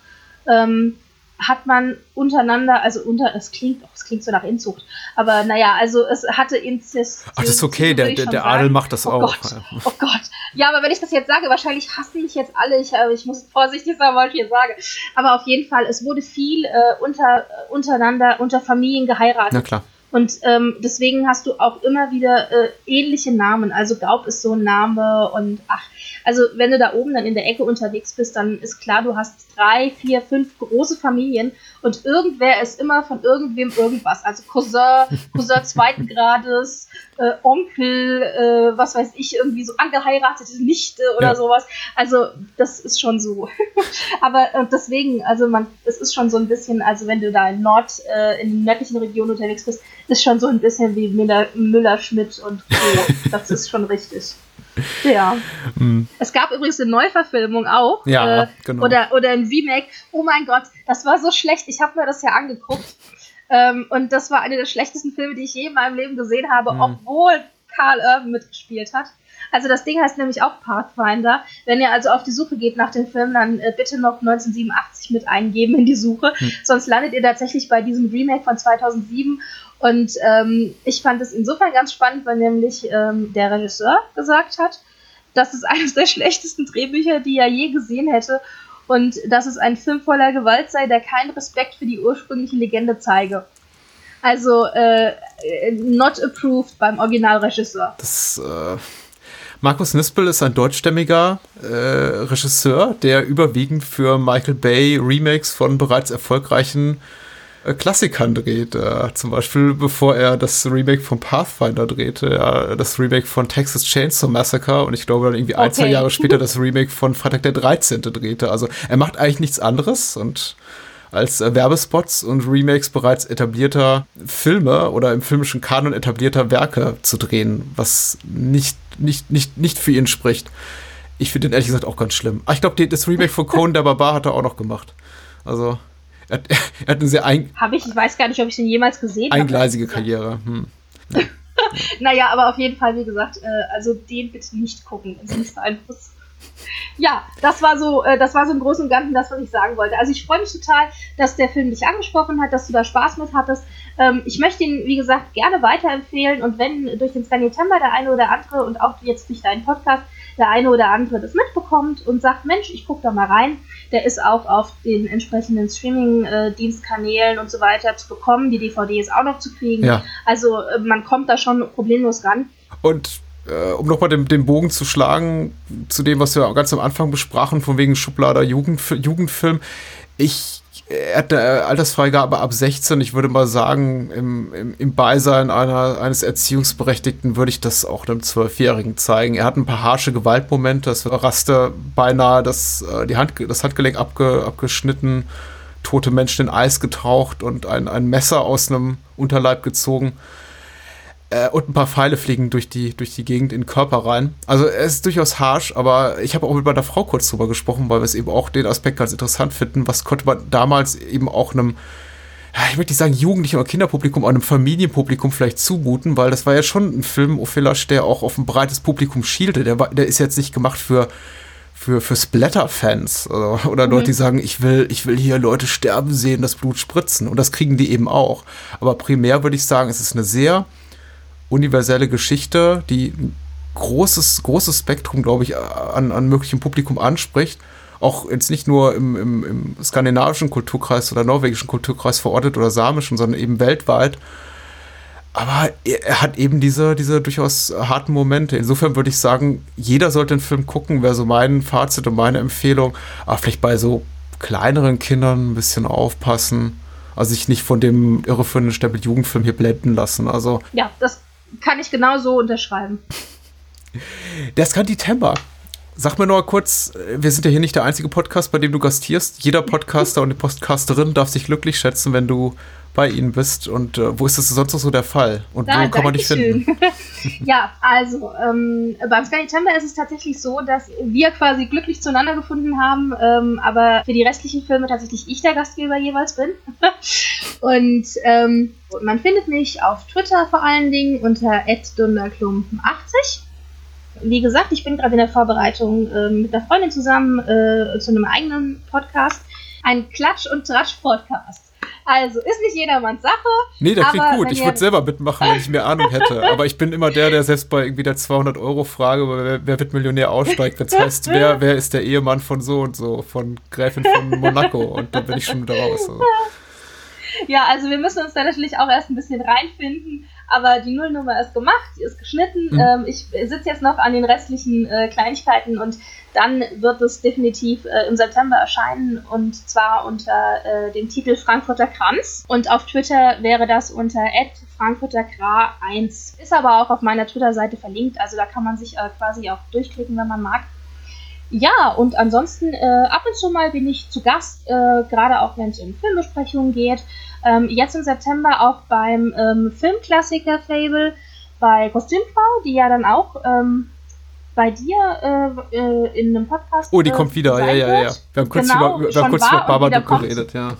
ähm, hat man untereinander, also unter, es klingt, es klingt so nach Inzucht, aber naja, also es hatte Inzest. Ach, das ist okay, der, der, der Adel macht das oh auch. Gott, oh Gott. Ja, aber wenn ich das jetzt sage, wahrscheinlich hassen mich jetzt alle, ich, äh, ich muss vorsichtig sein, was ich hier sage. Aber auf jeden Fall, es wurde viel äh, unter, untereinander, unter Familien geheiratet. Na klar. Und ähm, deswegen hast du auch immer wieder äh, ähnliche Namen. Also Gaub ist so ein Name und ach, also wenn du da oben dann in der Ecke unterwegs bist, dann ist klar, du hast drei, vier, fünf große Familien und irgendwer ist immer von irgendwem irgendwas. Also Cousin, Cousin zweiten Grades, äh, Onkel, äh, was weiß ich, irgendwie so angeheiratete Nichte oder ja. sowas. Also das ist schon so. Aber äh, deswegen, also man, es ist schon so ein bisschen, also wenn du da in Nord, äh, in den nördlichen Regionen unterwegs bist, ist schon so ein bisschen wie Müller, Müller Schmidt und Co. das ist schon richtig. Ja. Mm. Es gab übrigens eine Neuverfilmung auch. Ja, äh, genau. Oder, oder ein Remake. Oh mein Gott, das war so schlecht. Ich habe mir das ja angeguckt. Ähm, und das war einer der schlechtesten Filme, die ich je in meinem Leben gesehen habe, mm. obwohl Carl Urban mitgespielt hat. Also das Ding heißt nämlich auch Pathfinder. Wenn ihr also auf die Suche geht nach dem Film, dann äh, bitte noch 1987 mit eingeben in die Suche. Hm. Sonst landet ihr tatsächlich bei diesem Remake von 2007 und ähm, ich fand es insofern ganz spannend, weil nämlich ähm, der Regisseur gesagt hat, dass es eines der schlechtesten Drehbücher, die er je gesehen hätte. Und dass es ein Film voller Gewalt sei, der keinen Respekt für die ursprüngliche Legende zeige. Also äh, not approved beim Originalregisseur. Das äh, Markus Nispel ist ein deutschstämmiger äh, Regisseur, der überwiegend für Michael Bay Remakes von bereits erfolgreichen Klassikern dreht. Äh, zum Beispiel, bevor er das Remake von Pathfinder drehte, ja, das Remake von Texas Chainsaw Massacre und ich glaube dann irgendwie okay. ein, zwei Jahre später das Remake von Freitag der 13. drehte. Also er macht eigentlich nichts anderes und als äh, Werbespots und Remakes bereits etablierter Filme oder im filmischen Kanon etablierter Werke zu drehen, was nicht, nicht, nicht, nicht für ihn spricht. Ich finde den ehrlich gesagt auch ganz schlimm. Ah, ich glaube, das Remake von Conan der Barbar hat er auch noch gemacht. Also, er, er hat eine sehr ein Habe ich, ich weiß gar nicht, ob ich den jemals gesehen habe. Eingleisige Karriere. Hm. Ja. naja, aber auf jeden Fall, wie gesagt, äh, also den bitte nicht gucken, es sein muss. Ja, das war so, äh, das war so im Großen und Ganzen das, was ich sagen wollte. Also ich freue mich total, dass der Film dich angesprochen hat, dass du da Spaß mit hattest. Ähm, ich möchte ihn, wie gesagt, gerne weiterempfehlen und wenn durch den Scan September der eine oder andere und auch jetzt durch deinen Podcast der eine oder andere das mitbekommt und sagt, Mensch, ich gucke da mal rein, der ist auch auf den entsprechenden Streaming-Dienstkanälen und so weiter zu bekommen. Die DVD ist auch noch zu kriegen. Ja. Also äh, man kommt da schon problemlos ran. Und äh, um nochmal den, den Bogen zu schlagen zu dem, was wir ganz am Anfang besprachen, von wegen Schublader Jugend, Jugendfilm. Ich er hat eine Altersfreigabe ab 16. Ich würde mal sagen, im, im, im Beisein einer, eines Erziehungsberechtigten würde ich das auch einem Zwölfjährigen zeigen. Er hat ein paar harsche Gewaltmomente. Das raste beinahe das, äh, die Hand, das Handgelenk abge, abgeschnitten, tote Menschen in Eis getaucht und ein, ein Messer aus einem Unterleib gezogen. Äh, und ein paar Pfeile fliegen durch die, durch die Gegend in den Körper rein. Also er ist durchaus harsh, aber ich habe auch mit meiner Frau kurz drüber gesprochen, weil wir es eben auch den Aspekt ganz interessant finden. Was konnte man damals eben auch einem, ich möchte nicht sagen Jugendlichen oder Kinderpublikum, einem Familienpublikum vielleicht zumuten, weil das war ja schon ein Film, Ophilasch, der auch auf ein breites Publikum schielte. Der, war, der ist jetzt nicht gemacht für für, für Splatter-Fans oder, oder mhm. Leute, die sagen, ich will, ich will hier Leute sterben sehen, das Blut spritzen. Und das kriegen die eben auch. Aber primär würde ich sagen, es ist eine sehr universelle Geschichte, die ein großes, großes Spektrum, glaube ich, an, an möglichem Publikum anspricht. Auch jetzt nicht nur im, im, im skandinavischen Kulturkreis oder norwegischen Kulturkreis verortet oder samischen, sondern eben weltweit. Aber er hat eben diese, diese durchaus harten Momente. Insofern würde ich sagen, jeder sollte den Film gucken, wäre so mein Fazit und meine Empfehlung. Aber vielleicht bei so kleineren Kindern ein bisschen aufpassen. Also sich nicht von dem irreführenden Stempel-Jugendfilm hier blenden lassen. Also ja, das kann ich genau so unterschreiben. Der Skandi-Temper. Sag mir nur kurz, wir sind ja hier nicht der einzige Podcast, bei dem du gastierst. Jeder Podcaster und die Podcasterin darf sich glücklich schätzen, wenn du bei ihnen bist. Und äh, wo ist das sonst noch so der Fall? Und da, wo kann man dich finden? ja, also ähm, beim Sky Timber ist es tatsächlich so, dass wir quasi glücklich zueinander gefunden haben, ähm, aber für die restlichen Filme tatsächlich ich der Gastgeber jeweils bin. und ähm, man findet mich auf Twitter vor allen Dingen unter dunderklumpen80 wie gesagt, ich bin gerade in der Vorbereitung äh, mit einer Freundin zusammen äh, zu einem eigenen Podcast. Ein Klatsch- und Tratsch-Podcast. Also, ist nicht jedermanns Sache. Nee, der klingt gut. Ich würde selber mitmachen, wenn ich mehr Ahnung hätte. Aber ich bin immer der, der selbst bei irgendwie der 200-Euro-Frage, wer, wer, wird Millionär aussteigt, wenn es heißt, wer, wer ist der Ehemann von so und so, von Gräfin von Monaco. Und dann bin ich schon wieder raus. Also. Ja, also wir müssen uns da natürlich auch erst ein bisschen reinfinden. Aber die Nullnummer ist gemacht, die ist geschnitten. Mhm. Ähm, ich sitze jetzt noch an den restlichen äh, Kleinigkeiten und dann wird es definitiv äh, im September erscheinen und zwar unter äh, dem Titel Frankfurter Kranz. Und auf Twitter wäre das unter frankfurterkra1. Ist aber auch auf meiner Twitter-Seite verlinkt, also da kann man sich äh, quasi auch durchklicken, wenn man mag. Ja, und ansonsten äh, ab und zu mal bin ich zu Gast, äh, gerade auch wenn es um Filmbesprechungen geht. Ähm, jetzt im September auch beim ähm, Filmklassiker Fable bei Kostümfrau, die ja dann auch ähm, bei dir äh, äh, in einem Podcast. Oh, die äh, kommt wieder, ja, ja, ja. Wir haben kurz genau, über, wir haben kurz über Babadook geredet, ja.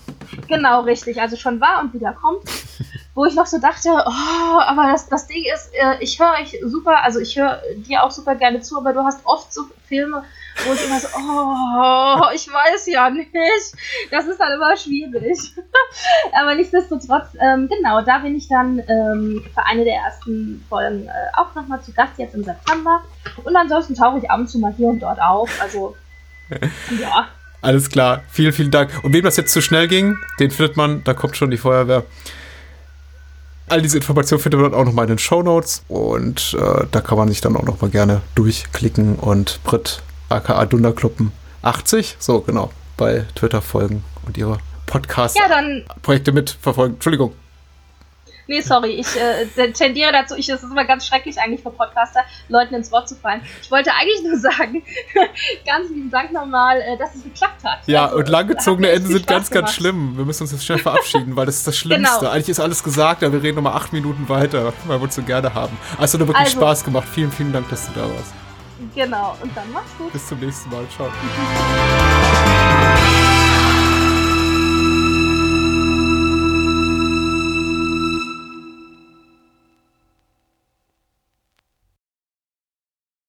Genau, richtig. Also schon war und wieder kommt. wo ich noch so dachte, oh, aber das, das Ding ist, äh, ich höre euch super, also ich höre dir auch super gerne zu, aber du hast oft so Filme, wo ich immer so, oh, ich weiß ja nicht. Das ist halt immer schwierig. Aber nichtsdestotrotz, ähm, genau, da bin ich dann ähm, für eine der ersten Folgen äh, auch nochmal zu Gast jetzt im September. Und ansonsten tauche ich ab und zu mal hier und dort auf. Also, ja. Alles klar, vielen, vielen Dank. Und wem das jetzt zu schnell ging, den findet man, da kommt schon die Feuerwehr. All diese Informationen findet man auch nochmal in den Show Notes und äh, da kann man sich dann auch nochmal gerne durchklicken und Brit aka Dunderkluppen 80, so genau, bei Twitter folgen und ihre Podcast-Projekte ja, mitverfolgen. Entschuldigung. Nee, sorry, ich äh, tendiere dazu, ich, das ist immer ganz schrecklich eigentlich für Podcaster, Leuten ins Wort zu fallen. Ich wollte eigentlich nur sagen, ganz lieben Dank nochmal, äh, dass es geklappt hat. Ja, also, und langgezogene Enden sind ganz, gemacht. ganz schlimm. Wir müssen uns jetzt schnell verabschieden, weil das ist das Schlimmste. Genau. Eigentlich ist alles gesagt, aber wir reden nochmal acht Minuten weiter, weil wir uns so gerne haben. Also, hat wirklich also, Spaß gemacht. Vielen, vielen Dank, dass du da warst. Genau, und dann mach's gut. Bis zum nächsten Mal. Ciao.